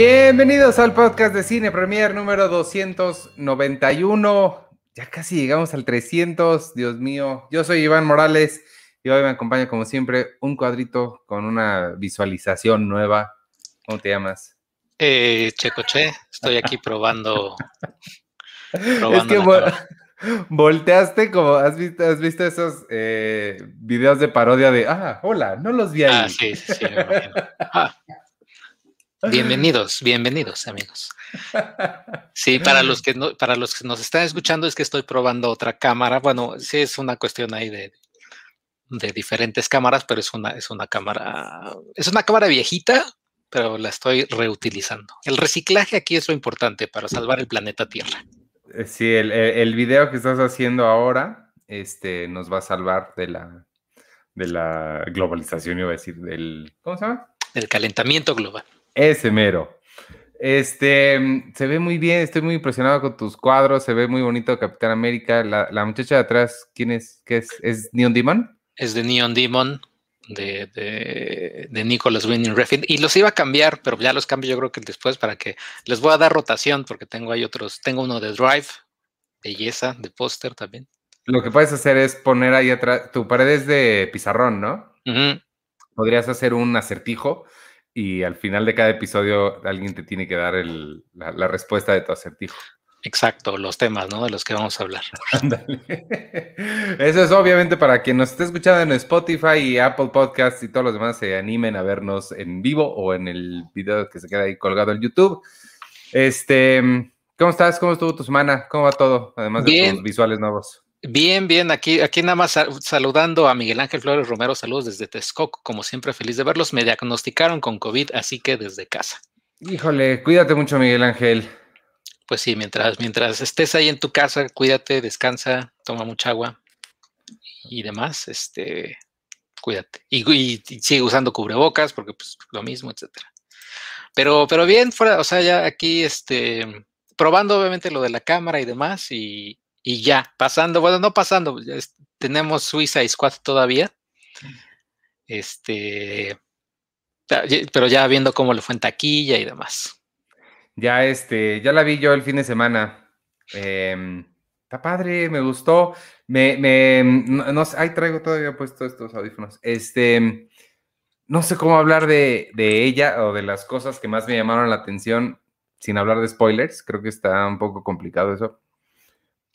Bienvenidos al podcast de Cine Premier número 291. Ya casi llegamos al 300, Dios mío. Yo soy Iván Morales y hoy me acompaña como siempre un cuadrito con una visualización nueva. ¿Cómo te llamas? Eh, Checoche, estoy aquí probando. es que volteaste como, ¿has visto, has visto esos eh, videos de parodia de, ah, hola, no los vi ahí? Ah, sí, sí, sí. Ah. Bienvenidos, bienvenidos, amigos. Sí, para los que no, para los que nos están escuchando es que estoy probando otra cámara. Bueno, sí es una cuestión ahí de, de diferentes cámaras, pero es una, es una cámara, es una cámara viejita, pero la estoy reutilizando. El reciclaje aquí es lo importante para salvar el planeta Tierra. Eh, sí, el, el, video que estás haciendo ahora este, nos va a salvar de la, de la globalización, iba a decir, del, ¿cómo se llama? Del calentamiento global. Ese mero. Este, se ve muy bien, estoy muy impresionado con tus cuadros, se ve muy bonito Capitán América. La, la muchacha de atrás, ¿quién es? ¿Qué es? ¿Es Neon Demon? Es de Neon Demon, de, de, de Nicholas Winning Refn. Y los iba a cambiar, pero ya los cambio yo creo que después para que les voy a dar rotación, porque tengo ahí otros. Tengo uno de Drive, belleza, de póster también. Lo que puedes hacer es poner ahí atrás, tu pared es de pizarrón, ¿no? Podrías hacer un acertijo y al final de cada episodio alguien te tiene que dar el, la, la, respuesta de tu acertijo. Exacto, los temas, ¿no? De los que vamos a hablar. Eso es obviamente para quien nos esté escuchando en Spotify y Apple Podcasts y todos los demás se animen a vernos en vivo o en el video que se queda ahí colgado en YouTube. Este, ¿cómo estás? ¿Cómo estuvo tu semana? ¿Cómo va todo? Además de tus visuales nuevos. Bien, bien, aquí, aquí nada más saludando a Miguel Ángel Flores Romero, saludos desde Texcoco, como siempre feliz de verlos, me diagnosticaron con COVID, así que desde casa. Híjole, cuídate mucho Miguel Ángel. Pues sí, mientras, mientras estés ahí en tu casa, cuídate, descansa, toma mucha agua y demás, este, cuídate. Y, y, y sigue usando cubrebocas, porque pues lo mismo, etcétera. Pero, pero bien, fuera, o sea, ya aquí, este, probando obviamente lo de la cámara y demás, y, y ya, pasando, bueno, no pasando, tenemos Suiza Squad todavía. Este, pero ya viendo cómo le fue en taquilla y demás. Ya, este, ya la vi yo el fin de semana. Eh, está padre, me gustó. Me, me, no, no, ahí traigo todavía puesto estos audífonos. Este, no sé cómo hablar de, de ella o de las cosas que más me llamaron la atención sin hablar de spoilers. Creo que está un poco complicado eso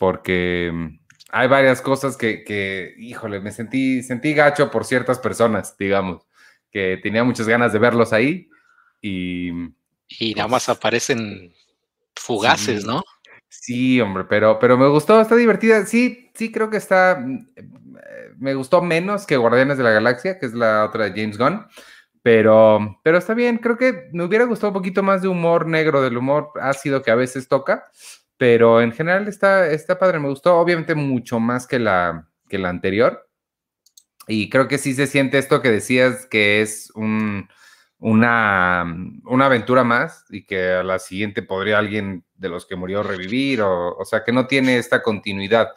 porque mm, hay varias cosas que, que, híjole, me sentí, sentí gacho por ciertas personas, digamos, que tenía muchas ganas de verlos ahí y... Y nada más aparecen fugaces, sí, ¿no? Sí, hombre, pero, pero me gustó, está divertida. Sí, sí, creo que está, mm, me gustó menos que Guardianes de la Galaxia, que es la otra de James Gunn, pero, pero está bien, creo que me hubiera gustado un poquito más de humor negro, del humor ácido que a veces toca, pero en general está, está padre, me gustó, obviamente mucho más que la, que la anterior. Y creo que sí se siente esto que decías, que es un, una, una aventura más y que a la siguiente podría alguien de los que murió revivir, o, o sea, que no tiene esta continuidad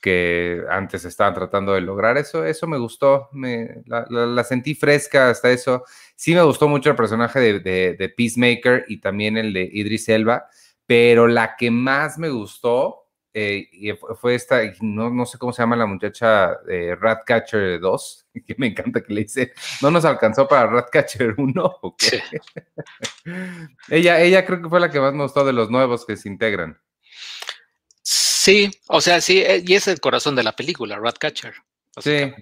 que antes estaban tratando de lograr. Eso, eso me gustó, me, la, sentí fresca hasta eso. Sí me gustó mucho el personaje de, de, de Peacemaker y también el de Idris Elba pero la que más me gustó eh, fue esta, no, no, sé cómo se llama la muchacha eh, Ratcatcher 2, que me encanta que le dice, no nos alcanzó para Ratcatcher 1, ¿o qué? Sí. ella, ella creo que fue la que más me gustó de los nuevos que se integran. Sí, o sea, sí, eh, y es el corazón de la película, Ratcatcher. Sí.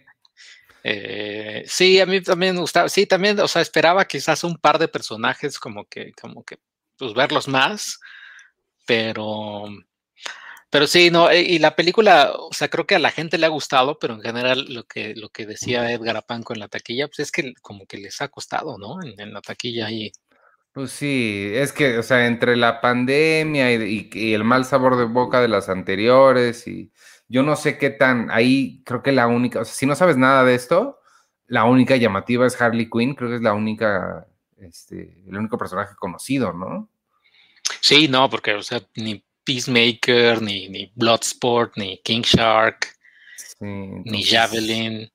Eh, sí, a mí también me gustaba, sí, también, o sea, esperaba quizás un par de personajes como que, como que, pues verlos más, pero, pero sí, no, eh, y la película, o sea, creo que a la gente le ha gustado, pero en general lo que, lo que decía Edgar Apanco en la taquilla, pues es que como que les ha costado, ¿no? En, en la taquilla y... Pues sí, es que, o sea, entre la pandemia y, y, y, el mal sabor de boca de las anteriores y yo no sé qué tan, ahí creo que la única, o sea, si no sabes nada de esto, la única llamativa es Harley Quinn, creo que es la única, este, el único personaje conocido, ¿no? Sí, no, porque, o sea, ni Peacemaker, ni, ni Bloodsport, ni King Shark, sí, entonces, ni Javelin.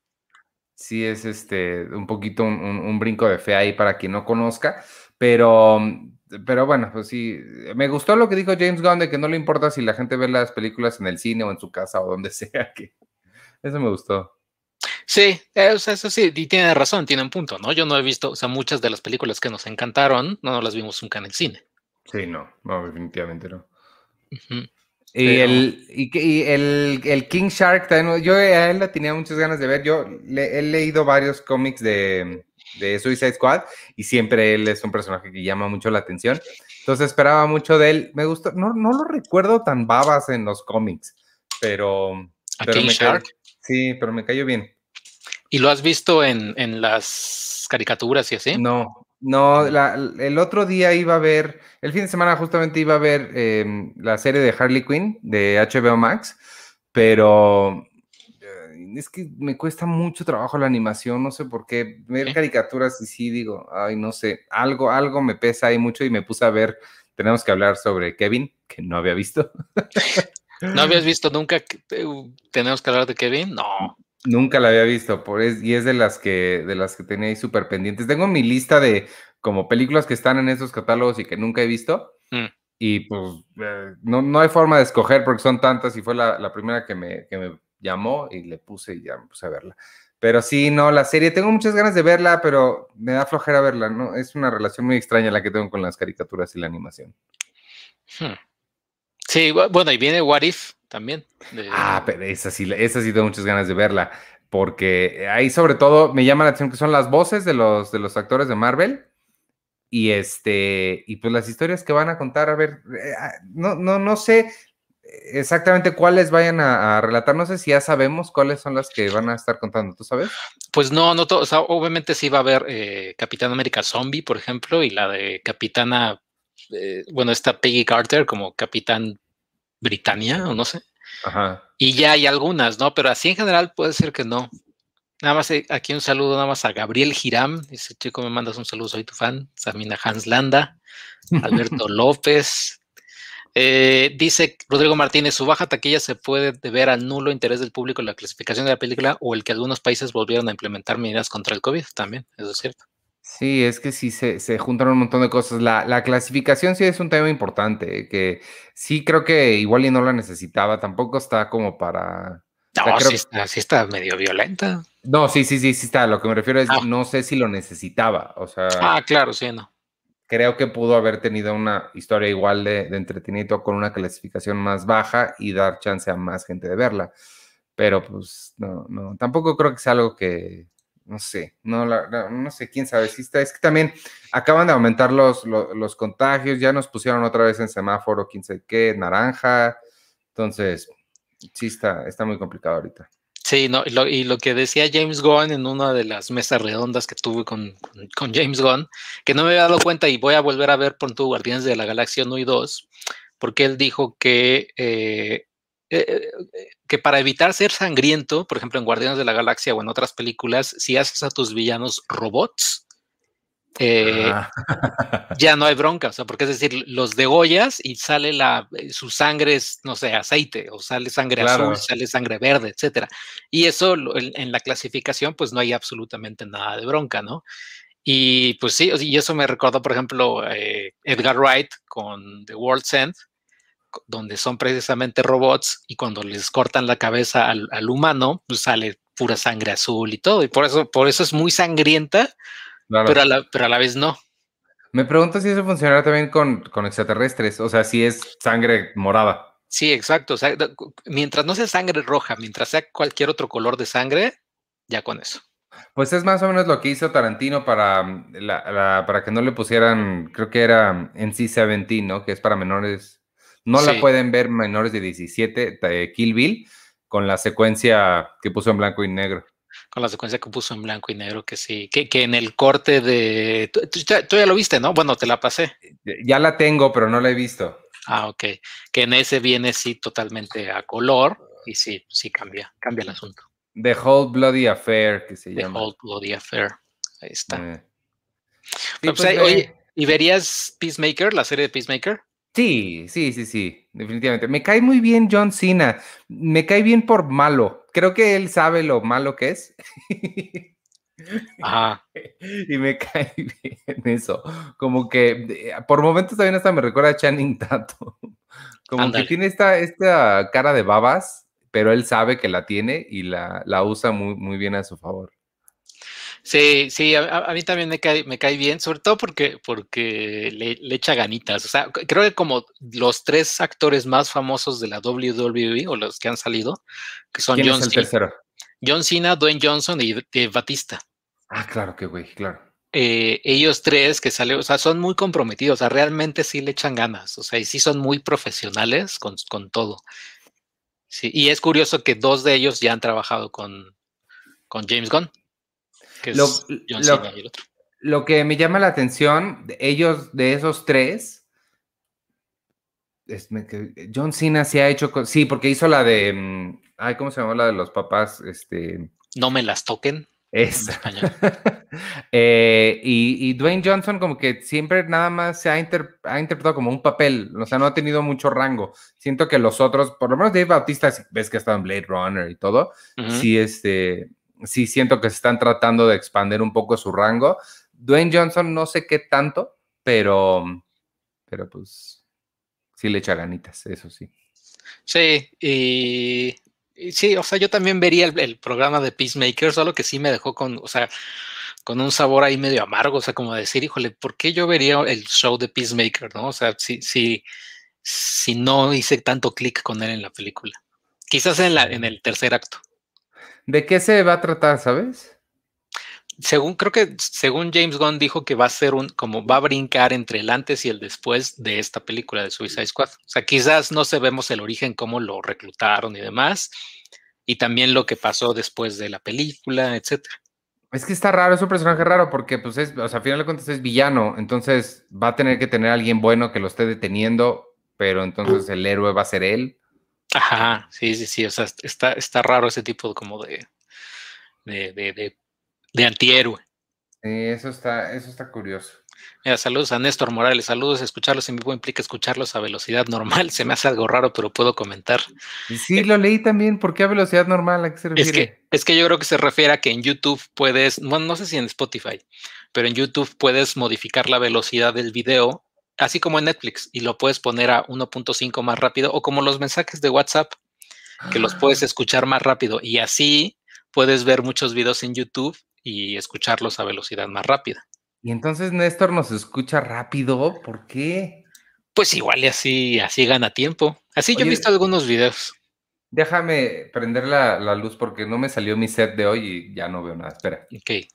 Sí, es este un poquito un, un, un, brinco de fe ahí para quien no conozca. pero, pero bueno, pues sí, me gustó lo que dijo James Gunn de que no le importa si la gente ve las películas en el cine o en su casa o donde sea que. Eso me gustó. Sí, eso, sí, y tiene razón, tiene un punto, ¿no? Yo no he visto, o sea, muchas de las películas que nos encantaron, no las vimos nunca en el cine. Sí, no, no, definitivamente no. Y, el, y, el, el, King Shark, yo a él la tenía muchas ganas de ver. Yo le, he leído varios cómics de, de Suicide Squad y siempre él es un personaje que llama mucho la atención. Entonces esperaba mucho de él. Me gustó, no, no lo recuerdo tan babas en los cómics, pero. pero King Shark? sí, pero me cayó bien. ¿Y lo has visto en, en las caricaturas y así? No, no, el otro día iba a ver, el fin de semana justamente iba a ver em, la serie de Harley Quinn de HBO Max, pero eh, es que me cuesta mucho trabajo la animación, no sé por qué, ver caricaturas y sí digo, ay, no sé, algo, algo me pesa ahí mucho y me puse a ver, tenemos que hablar sobre Kevin, que no había visto. ¿No habías visto nunca? ¿Tenemos que hablar de Kevin? No. Nunca la había visto, por y es de las que de las que tenía ahí súper pendientes. Tengo mi lista de como películas que están en esos catálogos y que nunca he visto. Mm. Y pues eh, no, no, hay forma de escoger porque son tantas y fue la, primera que me, que me, llamó y le puse y ya me puse a verla. Pero sí, no, la serie, tengo muchas ganas de verla, pero me da flojera verla, ¿no? Es una relación muy extraña la que tengo con las caricaturas y la animación. Hmm. Sí, bueno, y viene What If también. Ah, pero esa sí, esa sí tengo muchas ganas de verla, porque ahí sobre todo me llama la atención que son las voces de los, de los actores de Marvel y este, y pues las historias que van a contar, a ver, eh, ah, no, no, no sé exactamente cuáles vayan a, relatar, no sé si ya sabemos cuáles son las que van a estar contando, ¿tú sabes? Pues no, no, todo, o sea, obviamente sí va a haber eh, Capitán América Zombie, por ejemplo, y la de Capitana, eh, bueno, está Peggy Carter como Capitán Britannia, o no sé. Ajá. Y ya hay algunas, ¿no? Pero así en general puede ser que no. Nada más eh, aquí un saludo nada más a Gabriel Giram. Dice, chico, me mandas un saludo, soy tu fan. Samina Hans Landa, Alberto López. Eh, dice Rodrigo Martínez, su baja taquilla se puede deber al nulo interés del público en la clasificación de la película o el que algunos países volvieron a implementar medidas contra el COVID también, eso es cierto. Sí, es que sí se, se juntaron un montón de cosas. La, clasificación sí es un tema importante, que sí creo que igual y no la necesitaba, tampoco está como para... No, sí, está, sí, está, medio violenta. No, sí, sí, sí, sí está. Lo que me refiero es, ah. no sé si lo necesitaba, o sea... Ah, claro, sí, no. Creo que pudo haber tenido una historia igual de, de entretenimiento con una clasificación más baja y dar chance a más gente de verla. Pero pues no, no, tampoco creo que sea algo que, no sé, no, no sé, quién sabe. Si está, es que también acaban de aumentar los, los, contagios, ya nos pusieron otra vez en semáforo, quién sabe qué, naranja. Entonces, sí está, está muy complicado ahorita. Sí, no, y lo, que decía James Gunn en una de las mesas redondas que tuve con, con, James Gunn, que no me había dado cuenta y voy a volver a ver por tu Guardianes de la Galaxia 1 y 2, porque él dijo que eh, eh, que para evitar ser sangriento, por ejemplo, en Guardianes de la Galaxia o en otras películas, si haces a tus villanos robots, eh, ah. ya no hay bronca, o sea, porque es decir, los degollas y sale la, eh, su sangre es, no sé, aceite, o sale sangre azul, sale sangre verde, etcétera. Y eso en, la clasificación, pues no hay absolutamente nada de bronca, ¿no? Y pues sí, y eso me recordó, por ejemplo, Edgar Wright con The World's End, donde son precisamente robots y cuando les cortan la cabeza al, humano, pues sale pura sangre azul y todo. Y por eso, por eso es muy sangrienta, pero, a la, pero a la vez no. Me pregunto si eso funcionará también con, con extraterrestres, o sea, si es sangre morada. Sí, exacto. O sea, mientras no sea sangre roja, mientras sea cualquier otro color de sangre, ya con eso. Pues es más o menos lo que hizo Tarantino para, para que no le pusieran, creo que era en NC-17, ¿no? Que es para menores no la pueden ver menores de 17, de Kill Bill, con la secuencia que puso en blanco y negro. Con la secuencia que puso en blanco y negro, que sí, que, que en el corte de... Tú, ya lo viste, ¿no? Bueno, te la pasé. Ya la tengo, pero no la he visto. Ah, ok. Que en ese viene sí totalmente a color y sí, sí cambia, cambia el asunto. The Whole Bloody Affair, que se llama. The Whole Bloody Affair. Ahí está. Eh. Pues, pues, oye, ¿y verías Peacemaker, la serie de Peacemaker? Sí, sí, sí, sí, definitivamente. Me cae muy bien John Cena. Me cae bien por malo. Creo que él sabe lo malo que es. Ajá. Y me cae bien eso. Como que por momentos también hasta me recuerda a Channing Tatum. Como que tiene esta, esta cara de babas, pero él sabe que la tiene y la, la usa muy, muy bien a su favor. Sí, sí, a, mí también me cae, me cae bien, sobre todo porque, porque le, echa ganitas. O sea, creo que como los tres actores más famosos de la WWE o los que han salido, que son John, Cena, John Cena, Dwayne Johnson y, Batista. Ah, claro que güey, claro. Eh, ellos tres que salen, o sea, son muy comprometidos, o sea, realmente sí le echan ganas, o sea, y sí son muy profesionales con, con todo. Sí, y es curioso que dos de ellos ya han trabajado con, con James Gunn lo, que me llama la atención, ellos, de esos tres, es, John Cena se ha hecho, sí, porque hizo la de, mm, ay, ¿cómo se llama la de los papás? Este, no me las toquen. Es. Eh, y, Dwayne Johnson como que siempre nada más se ha, interpretado como un papel, o sea, no ha tenido mucho rango. Siento que los otros, por lo menos Dave Bautista, ves que ha estado en Blade Runner y todo, sí, este, sí siento que se están tratando de expandir un poco su rango. Dwayne Johnson no sé qué tanto, pero, pero pues sí le echa ganitas, eso sí. Sí, y, sí, o sea, yo también vería el, programa de Peacemaker, solo que sí me dejó con, o sea, con un sabor ahí medio amargo, o sea, como decir, híjole, ¿por qué yo vería el show de Peacemaker, no? O sea, si, si, si no hice tanto clic con él en la película. Quizás en, la, en el tercer acto. ¿De qué se va a tratar, sabes? Según, creo que según James Gunn dijo que va a ser un, como va a brincar entre el antes y el después de esta película de Suicide Squad. O sea, quizás no sabemos el origen, cómo lo reclutaron y demás, y también lo que pasó después de la película, etcétera. Es que está raro, es un personaje raro porque, pues, es, o sea, al final de cuentas es villano, entonces va a tener que tener a alguien bueno que lo esté deteniendo, pero entonces el héroe va a ser él. Ajá, sí, sí, sí, o sea, está, está raro ese tipo como de, de, de, de, antihéroe. Sí, eso está, eso está curioso. Mira, saludos a Néstor Morales, saludos, escucharlos en vivo implica escucharlos a velocidad normal, se me hace algo raro, pero puedo comentar. Sí, lo leí también, ¿por qué a velocidad normal? ¿A qué se refiere? Es que, es que yo creo que se refiere a que en YouTube puedes, bueno, no sé si en Spotify, pero en YouTube puedes modificar la velocidad del video así como en Netflix, y lo puedes poner a 1.5 más rápido, o como los mensajes de WhatsApp, que los puedes ah. escuchar más rápido, y así puedes ver muchos videos en YouTube y escucharlos a velocidad más rápida. Y entonces Néstor nos escucha rápido, ¿por qué? Pues igual y así, así gana tiempo. Así yo he visto algunos videos. Déjame prender la, la, luz porque no me salió mi set de hoy y ya no veo nada. Espera. Ok.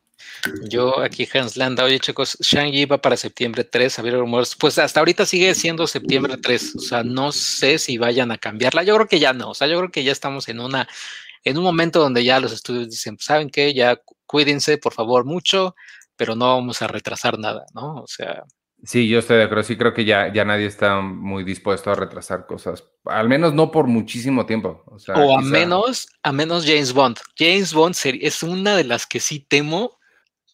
Yo aquí Hans Landa, oye chicos, Shang-Chi va para septiembre 3, ver rumores. Pues hasta ahorita sigue siendo septiembre 3, o sea, no sé si vayan a cambiarla. Yo creo que ya no, o sea, yo creo que ya estamos en una, en un momento donde ya los estudios dicen, ¿saben qué? Ya cuídense, por favor, mucho, pero no vamos a retrasar nada, ¿no? O sea. Sí, yo estoy de acuerdo. Sí, creo que ya, ya nadie está muy dispuesto a retrasar cosas. Al menos no por muchísimo tiempo. O, a menos, a menos James Bond. James Bond es una de las que sí temo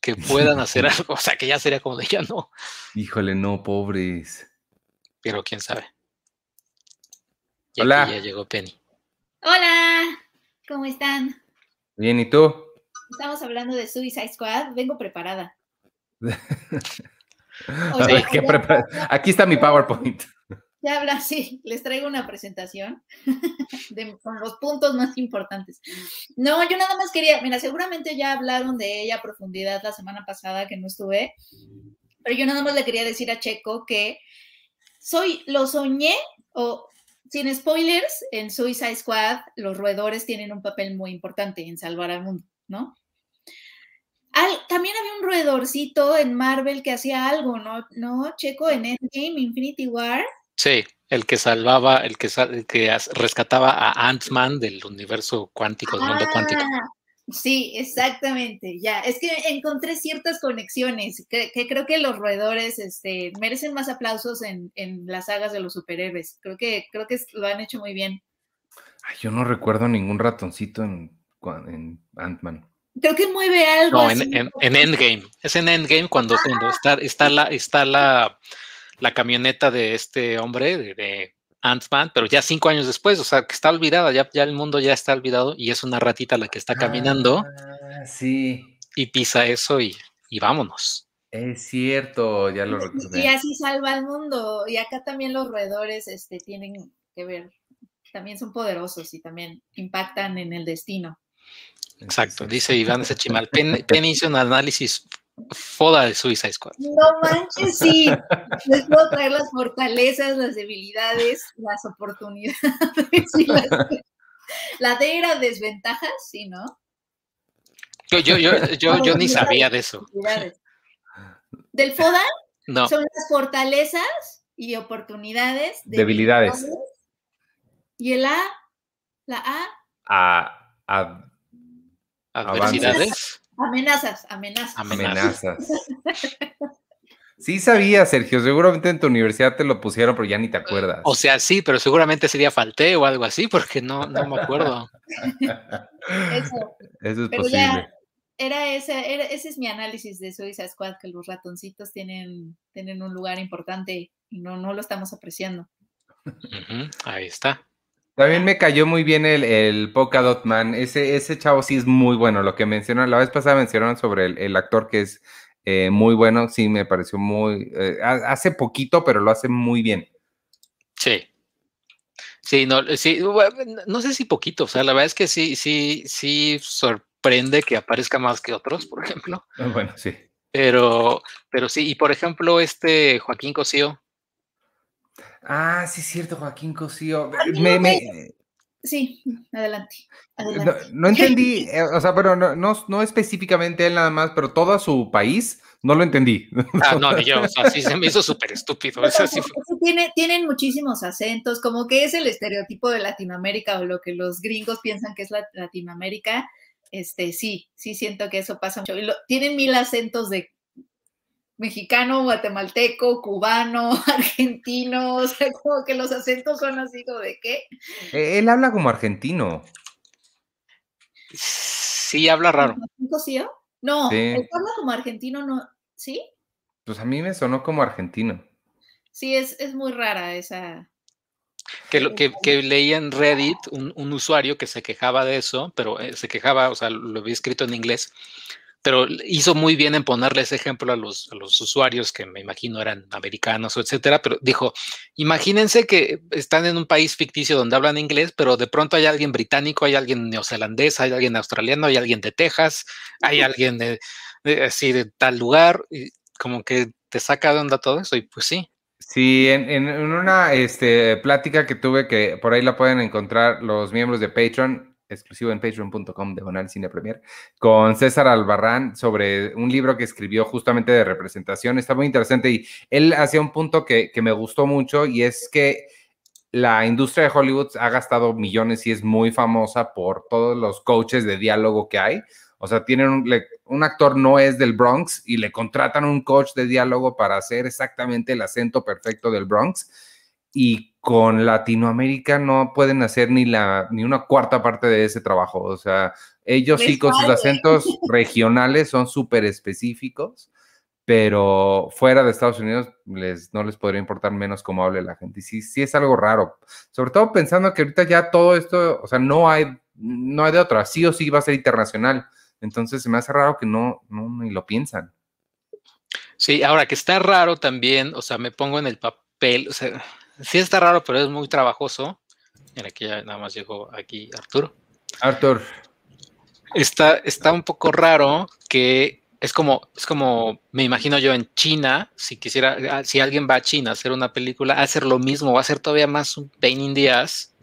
que puedan hacer algo. O sea, que ya sería como de ya no. Híjole, no, pobres. Pero quién sabe. Hola. ya llegó Penny. Hola, ¿cómo están? Bien, ¿y tú? Estamos hablando de Suicide Squad. Vengo preparada. Aquí está mi PowerPoint. Ya habla, sí, les traigo una presentación con los puntos más importantes. No, yo nada más quería, mira, seguramente ya hablaron de ella a profundidad la semana pasada que no estuve, pero yo nada más le quería decir a Checo que soy, lo soñé, o sin spoilers, en Suicide Squad los roedores tienen un papel muy importante en salvar al mundo, ¿no? también había un roedorcito en Marvel que hacía algo, ¿no? ¿No, Checo? En Endgame, Infinity War Sí, el que salvaba, el que, que rescataba a Ant-Man del universo cuántico, del mundo cuántico. Ah, sí, exactamente, ya. Es que encontré ciertas conexiones, que, creo que los roedores este, merecen más aplausos en, las sagas de los superhéroes. Creo que, creo que lo han hecho muy bien. yo no recuerdo ningún ratoncito en, en Ant-Man. Creo que mueve algo. No, en, Endgame. Es en Endgame cuando, cuando ah. está, está la, está la la camioneta de este hombre, de, Ant-Man, pero ya cinco años después, o sea, que está olvidada, ya, ya el mundo ya está olvidado y es una ratita la que está caminando. Ah, sí. y pisa eso y, vámonos. Es cierto, ya lo recordé. Y así salva al mundo. Y acá también los roedores este, tienen que ver, también son poderosos y también impactan en el destino. Exacto, dice Iván Sechimal. Pen, hizo un análisis foda de Suicide Squad. No manches, sí. Les puedo traer las fortalezas, las debilidades, las oportunidades. la de era desventajas, sí, ¿no? Yo, yo, yo, yo, ni sabía de eso. Del FODA no. son las fortalezas y oportunidades. Debilidades. Y el A, la A. A, a adversidades. Amenazas, amenazas. Amenazas. Sí sabía, Sergio, seguramente en tu universidad te lo pusieron, pero ya ni te acuerdas. O sea, sí, pero seguramente sería falté o algo así, porque no, no me acuerdo. Eso. Eso es posible. era ese, ese es mi análisis de Suiza Squad, que los ratoncitos tienen, tienen un lugar importante y no, no lo estamos apreciando. ahí está. También me cayó muy bien el, el Polka Man. Ese, ese chavo sí es muy bueno. Lo que mencionaron, la vez pasada mencionaron sobre el, actor que es eh, muy bueno. Sí, me pareció muy. Eh, hace poquito, pero lo hace muy bien. Sí. Sí, no, sí, no sé si poquito. O sea, la verdad es que sí, sí, sí sorprende que aparezca más que otros, por ejemplo. Bueno, sí. Pero, pero sí, y por ejemplo, este Joaquín Cosío, Ah, sí, es cierto, Joaquín Cosío. Sí, adelante. No, entendí, eh, o sea, pero no, no, específicamente él nada más, pero todo su país, no lo entendí. Ah, no, ni yo, o sea, sí se me hizo súper estúpido. Tiene, tienen muchísimos acentos, como que es el estereotipo de Latinoamérica o lo que los gringos piensan que es Latinoamérica. Este, sí, sí siento que eso pasa mucho. tienen mil acentos de mexicano, guatemalteco, cubano, argentino, o sea, como que los acentos son así como de qué. Eh, él habla como argentino. Sí, habla raro. ¿Sí? No, él habla como argentino, ¿no? ¿Sí? Pues a mí me sonó como argentino. Sí, es, es muy rara esa. Que, lo, que, que leía en Reddit un, un, usuario que se quejaba de eso, pero eh, se quejaba, o sea, lo había escrito en inglés, pero hizo muy bien en ponerle ese ejemplo a los, los, usuarios que me imagino eran americanos o etcétera, pero dijo, imagínense que están en un país ficticio donde hablan inglés, pero de pronto hay alguien británico, hay alguien neozelandés, hay alguien australiano, hay alguien de Texas, hay alguien de, así de tal lugar, y como que te saca de onda todo eso y pues sí. Sí, en, en, una este, plática que tuve que por ahí la pueden encontrar los miembros de Patreon, exclusivo en patreon.com de Bonal Cine Premier, con César Albarrán sobre un libro que escribió justamente de representación. Está muy interesante y él hacía un punto que, me gustó mucho y es que la industria de Hollywood ha gastado millones y es muy famosa por todos los coaches de diálogo que hay. O sea, tienen un, un, actor no es del Bronx y le contratan un coach de diálogo para hacer exactamente el acento perfecto del Bronx. Y con Latinoamérica no pueden hacer ni la ni una cuarta parte de ese trabajo. O sea, ellos sí con sus acentos regionales son súper específicos, pero fuera de Estados Unidos les, no les podría importar menos cómo hable la gente. Y sí, sí es algo raro. Sobre todo pensando que ahorita ya todo esto, o sea, no hay, no hay de otra. Sí o sí va a ser internacional. Entonces se me hace raro que no, no ni lo piensan. Sí, ahora que está raro también, o sea, me pongo en el papel, o sea, sí está raro, pero es muy trabajoso. Mira, aquí ya nada más llegó aquí Arturo. Artur. Está, está un poco raro que es como, es como, me imagino yo en China, si quisiera, ah, si alguien va a China a hacer una película, hacer lo mismo, va a ser todavía más un pain in the ass,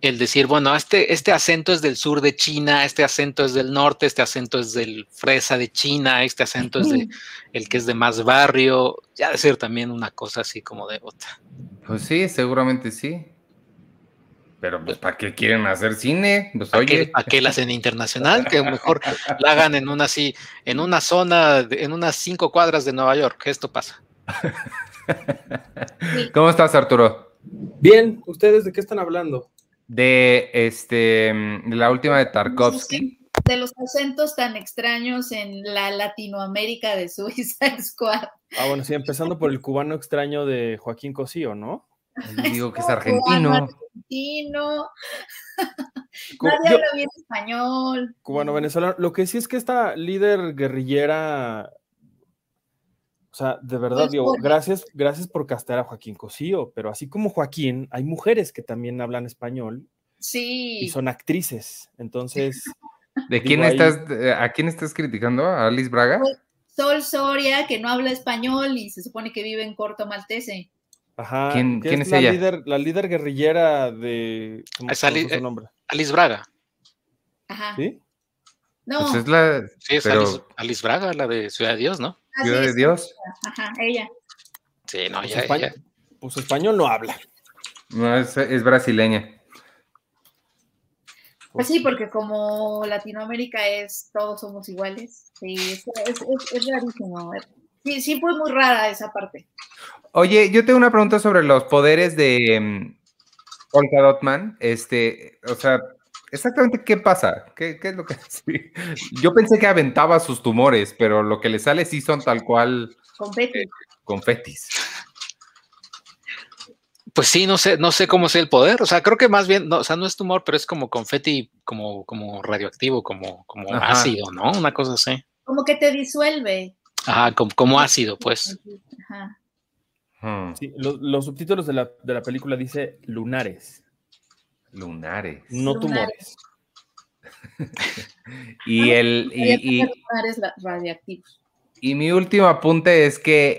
el decir, bueno, este, este acento es del sur de China, este acento es del norte, este acento es del fresa de China, este acento es de el que es de más barrio, ya decir también una cosa así como de otra. Pues sí, seguramente sí. Pero pues ¿para qué quieren hacer cine? Pues ¿Para Qué, ¿Para qué la hacen internacional? Que mejor la hagan en una así, en una zona, en unas cinco cuadras de Nueva York. Esto pasa. ¿Cómo estás, Arturo? Bien, ¿ustedes de qué están hablando? De este la última de Tarkovsky. De los acentos tan extraños en la Latinoamérica de Suiza Squad. Ah, bueno, sí, empezando por el cubano extraño de Joaquín Cosío, ¿no? Yo digo que es cubano, argentino. argentino. Nadie habla bien español. Cubano venezolano. Lo que sí es que esta líder guerrillera, o sea, de verdad, Pues, digo, gracias, gracias por castear a Joaquín Cosío, pero así como Joaquín, hay mujeres que también hablan español Sí. y son actrices. Entonces, ¿De quién Digo, estás, ¿A quién estás criticando? ¿A Alice Braga? Pues, Sol Soria, que no habla español y se supone que vive en Corto Maltese. ajá, ¿Quién- es la ella? líder, la líder guerrillera de. ¿Cómo Es Ali- su eh, nombre? Alice Braga. Ajá. ¿Sí? No, Pues es la Sí, es Pero- Alice, Alice Braga, la de Ciudad de Dios, ¿no? así ciudad de. Dios. Ajá, ella. Sí, no, Pues, ya, espa- ya. pues español no habla. No, es, es brasileña. Pues sí, porque como Latinoamérica es, todos somos iguales. Sí, es, es- es- es rarísimo. Sí, sí fue muy rara esa parte. Oye, yo tengo una pregunta sobre los poderes de mm, Olga Dotman. Este, o sea, exactamente qué pasa, qué, qué es lo que sí. Yo pensé que aventaba sus tumores, pero lo que le sale sí son tal cual Confeti. confetis. Pues sí, no sé, no sé cómo es el poder. O sea, creo que más bien, no, o sea, no es tumor, pero es como confeti, como, como radioactivo, como, como Ajá. ácido, ¿no? Una cosa así. Como que te disuelve. Ajá, como, como ácido, pues. Ajá. Hmm, Sí, lo- los subtítulos de la, de la película dice lunares, lunares. no Lunares. tumores. Y el y, y- Lunares radiactivos. Y mi último apunte es que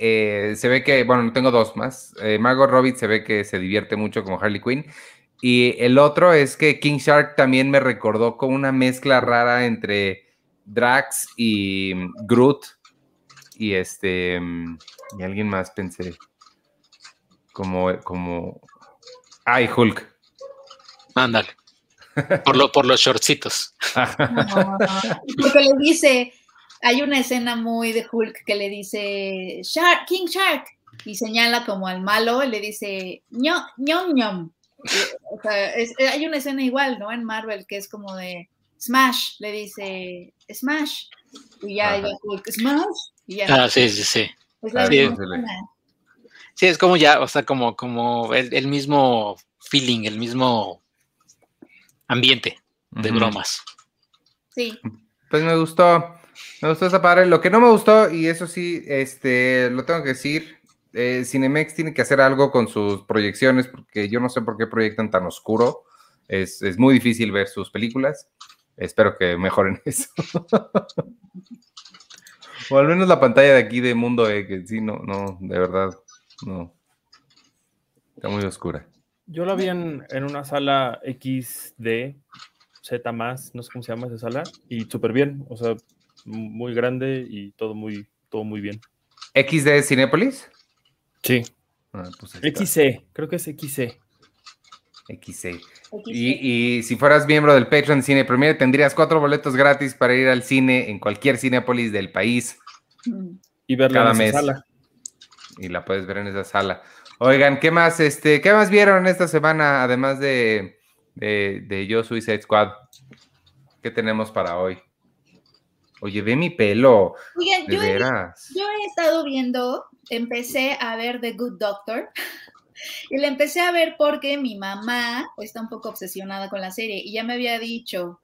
eh, se ve que, bueno, tengo dos más. Eh, Margot Robbie se ve que se divierte mucho como Harley Quinn. Y el otro es que King Shark también me recordó con una mezcla rara entre Drax y mm, Groot. Y este. mm, Y alguien más pensé. Como. como Ay, Hulk. Ándale. Por, lo, por los shortcitos. No, porque le dice, hay una escena muy de Hulk que le dice, Shark, King Shark, y señala como al malo, y le dice, ñom, ñom, ñom. O sea, es- eh, hay una escena igual, ¿no? En Marvel, que es como de, Smash, le dice, Smash, y ya, Hulk, Smash, y ya. Ah, sí, sí, sí. es la sí, es como ya, o sea, como, como el, el mismo feeling, el mismo ambiente de bromas. Sí, Pues me gustó, me gustó esa padre. Lo que no me gustó, y eso sí, este, lo tengo que decir, eh, Cinemex tiene que hacer algo con sus proyecciones, porque yo no sé por qué proyectan tan oscuro. Es, es muy difícil ver sus películas. Espero que mejoren eso. o al menos la pantalla de aquí de Mundo E, que sí, no, no, de verdad, no. Está muy oscura. Yo la vi en, en una sala XD, Z más, no sé cómo se llama esa sala, y súper bien, o sea, muy grande y todo muy, todo muy bien. ¿XD Cinépolis? Sí. Ah, pues. XC, creo que es XC. XC. Y, y si fueras miembro del Patreon Cine Premier, tendrías cuatro boletos gratis para ir al cine en cualquier Cinépolis del país. Y verla Cada en esa mes. sala. y la puedes ver en esa sala. Oigan, ¿qué más, este, qué más vieron esta semana además de, de, de Yo Suicide Squad? ¿Qué tenemos para hoy? Oye, ve mi pelo, Oigan, yo he. Yo he estado viendo, empecé a ver The Good Doctor y la empecé a ver porque mi mamá está un poco obsesionada con la serie y ya me había dicho,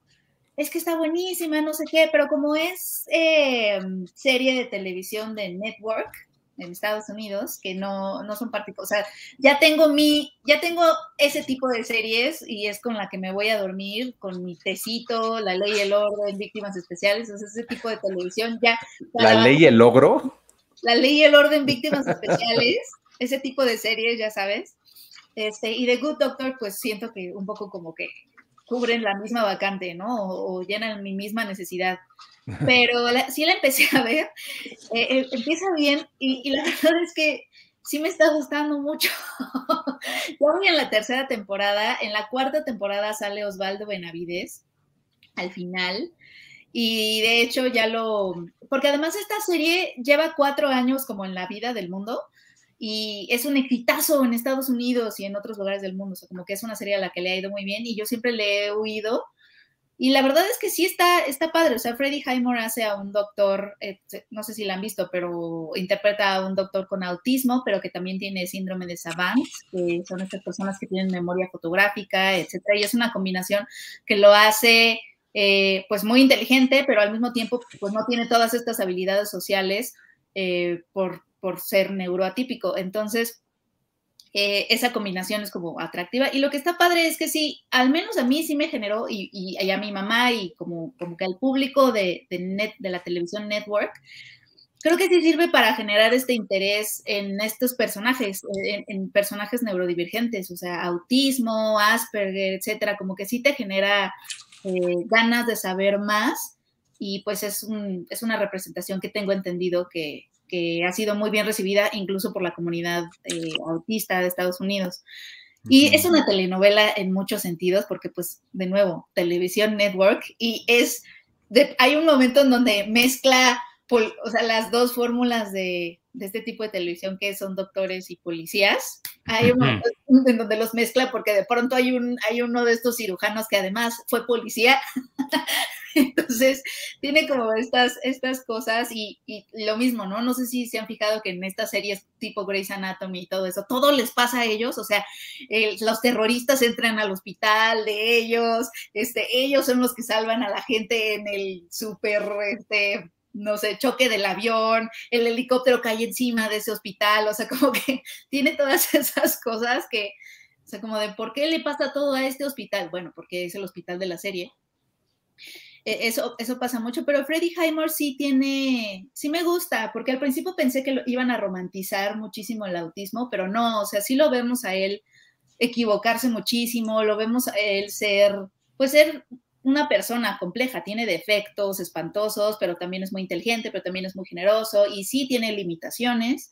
es que está buenísima, no sé qué, pero como es eh, serie de televisión de network en Estados Unidos, que no, no son particulares, o sea, ya tengo mi, ya tengo ese tipo de series y es con la que me voy a dormir, con mi tecito, la ley y el orden, víctimas especiales, o sea, ese tipo de televisión ya. ¿La ley y el logro? la ley y el orden, víctimas especiales, ese tipo de series, ya sabes. Este, y The Good Doctor, pues siento que un poco como que cubren la misma vacante, ¿no? O, o llenan mi misma necesidad. Pero la- sí la empecé a ver, eh, eh, empieza bien y, y la verdad es que sí me está gustando mucho. ya voy en la tercera temporada, en la cuarta temporada sale Osvaldo Benavides al final. Y de hecho ya lo, porque además esta serie lleva cuatro años como en la vida del mundo y es un exitazo en Estados Unidos y en otros lugares del mundo, o sea, como que es una serie a la que le ha ido muy bien y yo siempre le he oído y la verdad es que sí está, está padre. O sea, Freddie Highmore hace a un doctor, eh, no sé si la han visto, pero interpreta a un doctor con autismo, pero que también tiene síndrome de Savant, que son estas personas que tienen memoria fotográfica, etcétera. Y es una combinación que lo hace, eh, pues, muy inteligente, pero al mismo tiempo, pues, no tiene todas estas habilidades sociales eh, por, por ser neuroatípico. Entonces, eh, esa combinación es como atractiva. Y lo que está padre es que sí, al menos a mí sí me generó, y, y, a mi mamá y como, como que al público de, de, net, de la televisión network, creo que sí sirve para generar este interés en estos personajes, en, personajes neurodivergentes, o sea, autismo, Asperger, etcétera, como que sí te genera eh, ganas de saber más. Y pues es, un, es una representación que tengo entendido que, que ha sido muy bien recibida incluso por la comunidad eh, autista de Estados Unidos. Y es una telenovela en muchos sentidos, porque pues, de nuevo, televisión network, y es, de, hay un momento en donde mezcla, o sea, las dos fórmulas de, de, este tipo de televisión que son doctores y policías. Hay un momento en donde los mezcla porque de pronto hay, un, hay uno de estos cirujanos que además fue policía Entonces, tiene como estas, estas cosas y, y, lo mismo, ¿no? No sé si se han fijado que en estas series tipo Grey's Anatomy y todo eso, todo les pasa a ellos, o sea, los terroristas entran al hospital de ellos, este, ellos son los que salvan a la gente en el súper, este, no sé, choque del avión, el helicóptero cae encima de ese hospital, o sea, como que tiene todas esas cosas que, o sea, como de, ¿por qué le pasa todo a este hospital? Bueno, porque es el hospital de la serie. E, eso, eso pasa mucho, pero Freddie Highmore sí tiene, sí me gusta, porque al principio pensé que lo iban a romantizar muchísimo el autismo, pero no, o sea, sí lo vemos a él equivocarse muchísimo, lo vemos a él ser, pues ser una persona compleja, tiene defectos espantosos, pero también es muy inteligente, pero también es muy generoso y sí tiene limitaciones,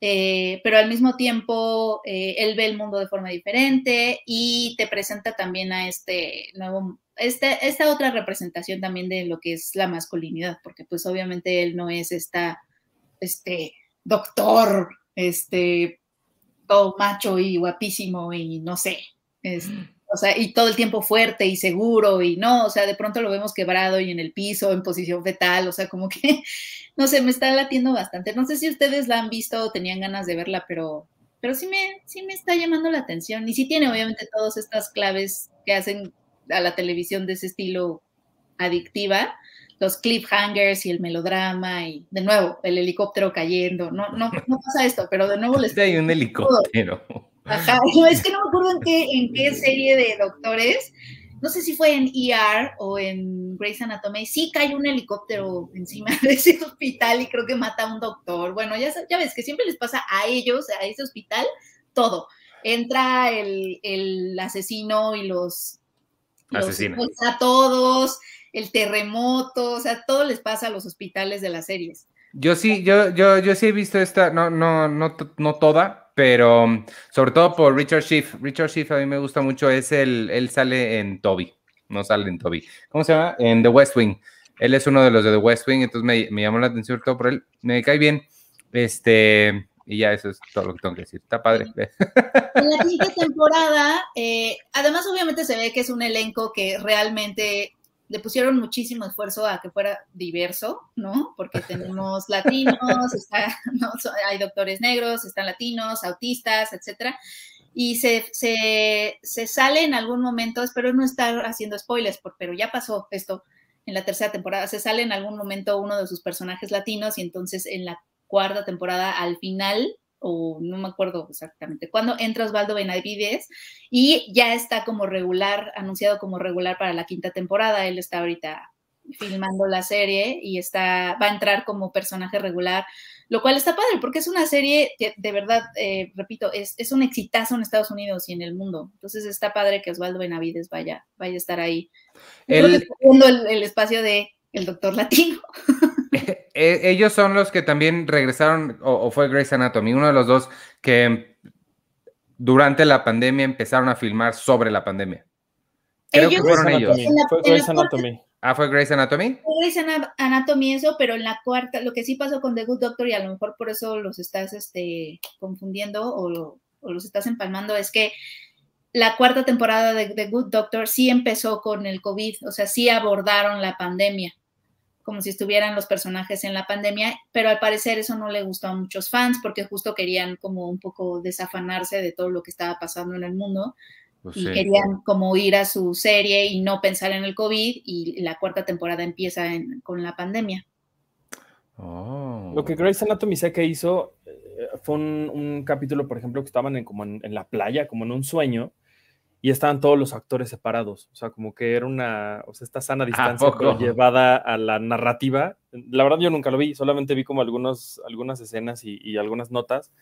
eh, pero al mismo tiempo eh, él ve el mundo de forma diferente y te presenta también a este nuevo, este, esta otra representación también de lo que es la masculinidad, porque pues obviamente él no es esta, este doctor, este, todo macho y guapísimo y no sé, es, o sea, y todo el tiempo fuerte y seguro y no, o sea, de pronto lo vemos quebrado y en el piso, en posición fetal, o sea, como que, no sé, me está latiendo bastante. No sé si ustedes la han visto o tenían ganas de verla, pero, pero sí me, sí me está llamando la atención y sí tiene obviamente todas estas claves que hacen a la televisión de ese estilo adictiva, los cliffhangers y el melodrama y de nuevo el helicóptero cayendo. No, no, no pasa esto, pero de nuevo les... Hay un helicóptero. Ajá, no, es que no me acuerdo en qué, en qué serie de doctores, no sé si fue en ER o en Grey's Anatomy, sí cae un helicóptero encima de ese hospital y creo que mata a un doctor. Bueno, ya, ya ves que siempre les pasa a ellos, a ese hospital, todo. Entra el, el asesino y los, Asesina. a todos, el terremoto, o sea, todo les pasa a los hospitales de las series. Yo sí, yo, yo, yo sí he visto esta, no, no, no, no toda, pero um, sobre todo por Richard Schiff. Richard Schiff a mí me gusta mucho, es el, él sale en Toby, no sale en Toby. ¿Cómo se llama? En The West Wing. Él es uno de los de The West Wing, entonces me, me llamó la atención sobre todo por él. Me cae bien. Este, y ya eso es todo lo que tengo que decir. Está padre. En la quinta temporada, eh, además obviamente se ve que es un elenco que realmente le pusieron muchísimo esfuerzo a que fuera diverso, ¿no? Porque tenemos latinos, está, ¿no? hay doctores negros, están latinos, autistas, etcétera. Y se, se, se, sale en algún momento, espero no estar haciendo spoilers, pero ya pasó esto en la tercera temporada, se sale en algún momento uno de sus personajes latinos y entonces en la cuarta temporada al final o no me acuerdo exactamente cuándo, entra Osvaldo Benavides y ya está como regular, anunciado como regular para la quinta temporada. Él está ahorita filmando la serie y está, va a entrar como personaje regular, lo cual está padre porque es una serie que de verdad, eh, repito, es, es, un exitazo en Estados Unidos y en el mundo. Entonces está padre que Osvaldo Benavides vaya, vaya a estar ahí. El, el, el espacio de el doctor latino. E, ellos son los que también regresaron, o, fue Grey's Anatomy, uno de los dos que durante la pandemia empezaron a filmar sobre la pandemia. Creo que fueron ellos. fue Grey's Anatomy. Ah, fue Grey's Anatomy. Fue Grey's Anatomy eso, pero en la cuarta, lo que sí pasó con The Good Doctor y a lo mejor por eso los estás este, confundiendo o, o los estás empalmando es que la cuarta temporada de The Good Doctor sí empezó con el COVID, o sea, sí abordaron la pandemia, como si estuvieran los personajes en la pandemia, pero al parecer eso no le gustó a muchos fans porque justo querían como un poco desafanarse de todo lo que estaba pasando en el mundo Pues y sí. querían como ir a su serie y no pensar en el COVID y la cuarta temporada empieza en- con la pandemia. Oh. Lo que Grey's Anatomy sé que hizo eh, fue un, un capítulo, por ejemplo, que estaban en, como en, en la playa, como en un sueño, y estaban todos los actores separados. O sea, como que era una, o sea, esta sana distancia pero llevada a la narrativa. La verdad yo nunca lo vi, solamente vi como algunos, algunas escenas y, y algunas notas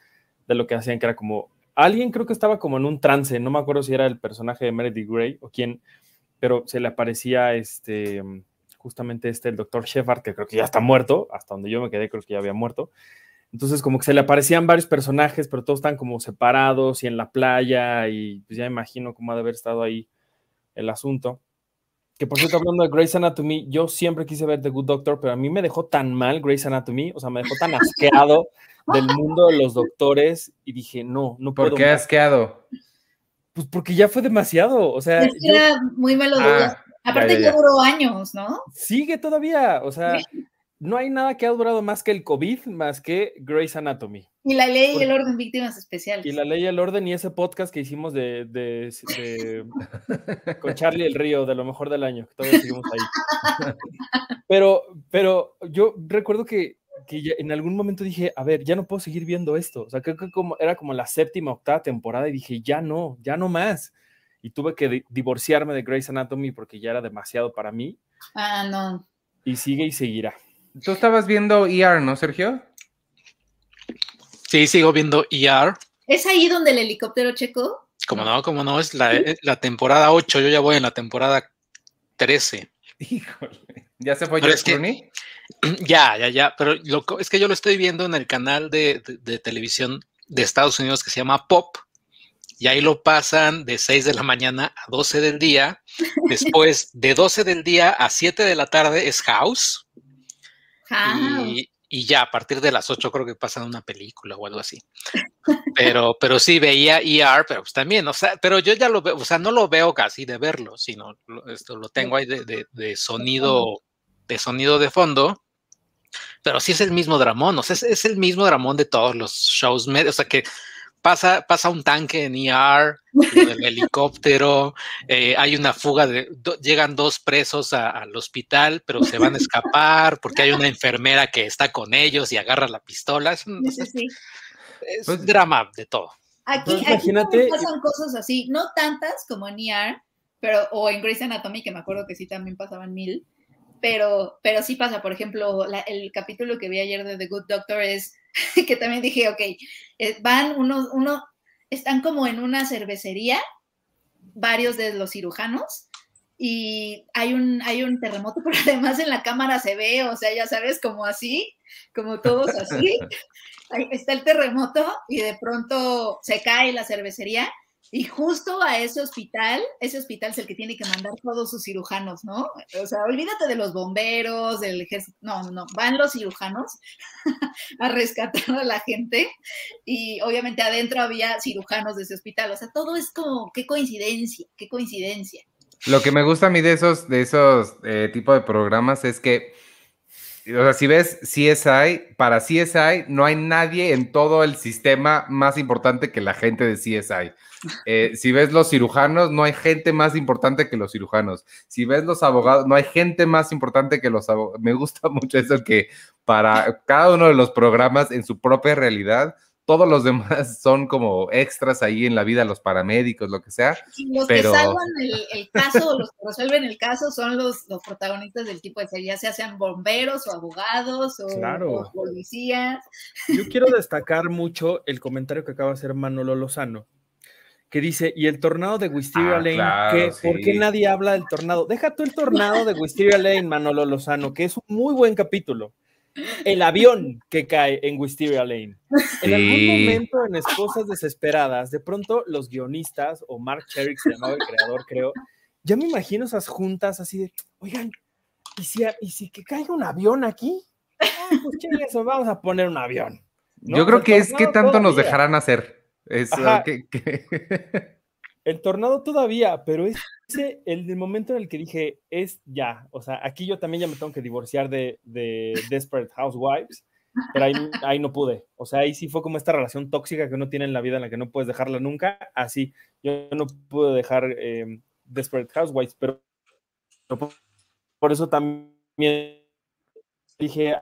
de lo que hacían, que era como, alguien creo que estaba como en un trance, no me acuerdo si era el personaje de Meredith Grey o quién, pero se le aparecía este, justamente este, el doctor Shepard, que creo que ya está muerto, hasta donde yo me quedé creo que ya había muerto. Entonces como que se le aparecían varios personajes, pero todos están como separados y en la playa y pues ya imagino cómo ha de haber estado ahí el asunto. Que por cierto, hablando de Grey's Anatomy, yo siempre quise ver The Good Doctor, pero a mí me dejó tan mal Grey's Anatomy, o sea, me dejó tan asqueado del mundo de los doctores y dije, no, no puedo. ¿Por qué más. asqueado? Pues porque ya fue demasiado, o sea, Es que yo- era muy melodramático. Ah, Aparte ya, ya, ya ya. duró años, ¿no? sigue todavía, o sea, no hay nada que ha durado más que el COVID, más que Grey's Anatomy. Y la ley y el orden víctimas especiales. Y la ley y el orden y ese podcast que hicimos de, de- de- con Charlie el Río, de lo mejor del año, que todavía seguimos ahí. Pero, pero yo recuerdo que, que ya en algún momento dije, a ver, ya no puedo seguir viendo esto. O sea, creo que como, era como la séptima, octava temporada y dije, ya no, ya no más. Y tuve que di- divorciarme de Grey's Anatomy porque ya era demasiado para mí Ah, no. y sigue y seguirá. Tú estabas viendo ER, ¿no, Sergio? Sí, sigo viendo ER. ¿Es ahí donde el helicóptero checo? Como no, como no, es la, la temporada 8, yo ya voy en la temporada 13. Híjole. ¿Ya se fue George Clooney? Ya, ya, ya, pero lo es que yo lo estoy viendo en el canal de, de- de televisión de Estados Unidos que se llama Pop, y ahí lo pasan de 6 de la mañana a 12 del día. Después, de 12 del día a 7 de la tarde es House, Ah, y, y ya a partir de las 8 creo que pasan una película o algo así. Pero, pero sí veía ER, pero pues también, o sea, pero yo ya lo veo, o sea, no lo veo casi de verlo, sino lo, esto, lo tengo ahí de, de- de sonido, de sonido de fondo. Pero sí es el mismo dramón, o sea, es, es el mismo dramón de todos los shows medios, o sea que pasa, pasa un tanque en ER, del helicóptero, eh, hay una fuga de, do- llegan dos presos a- al hospital, pero se van a escapar porque hay una enfermera que está con ellos y agarra la pistola, es, un- sí, sí, sí. es Pues- drama de todo. Aquí, Entonces, aquí imagínate- pasan cosas así, no tantas como en ER, pero, o en Grey's Anatomy, que me acuerdo que sí también pasaban mil, pero, pero sí pasa, por ejemplo, la- el capítulo que vi ayer de The Good Doctor es que también dije, ok, eh, van unos, uno, están como en una cervecería, varios de los cirujanos, y hay un, hay un terremoto, pero además en la cámara se ve, o sea, ya sabes, como así, como todos así. Ahí está el terremoto y de pronto se cae la cervecería y justo a ese hospital, ese hospital es el que tiene que mandar todos sus cirujanos, ¿no? O sea, olvídate de los bomberos, del ejército, no, no, van los cirujanos a rescatar a la gente y obviamente adentro había cirujanos de ese hospital, o sea, todo es como, qué coincidencia, qué coincidencia. Lo que me gusta a mí de esos, de esos eh, tipo de programas es que, o sea, si ves CSI, para CSI no hay nadie en todo el sistema más importante que la gente de CSI. Eh, si ves los cirujanos, no hay gente más importante que los cirujanos. Si ves los abogados, no hay gente más importante que los abogados. Me gusta mucho eso que para cada uno de los programas en su propia realidad, todos los demás son como extras ahí en la vida, los paramédicos, lo que sea. Y los Pero- que salvan el, el caso, o los que resuelven el caso, son los, los protagonistas del tipo de serie, ya sea sean bomberos o abogados o, Claro. o policías. Yo quiero destacar mucho el comentario que acaba de hacer Manolo Lozano, que dice, y el tornado de Wisteria Ah, Lane, claro, ¿qué? ¿por qué sí. nadie habla del tornado? Deja tú el tornado de Wisteria Lane, Manolo Lozano, que es un muy buen capítulo. El avión que cae en Wisteria Lane. En algún Sí. momento, en Esposas Desesperadas, de pronto los guionistas, o Mark Cherry, que se llamaba el creador, creo, ya me imagino esas juntas así de, oigan, ¿y si, ¿y si que caiga un avión aquí? Ah, pues chingue eso, vamos a poner un avión. ¿no? Yo creo que es que tanto nos dejarán hacer. Que- que- El tornado todavía, pero ese, el, momento en el que dije, es ya, o sea, aquí yo también ya me tengo que divorciar de, de Desperate Housewives, pero ahí, no pude. O sea, ahí sí fue como esta relación tóxica que uno tiene en la vida en la que no puedes dejarla nunca. Así, yo no pude dejar eh, Desperate Housewives, pero por eso también dije...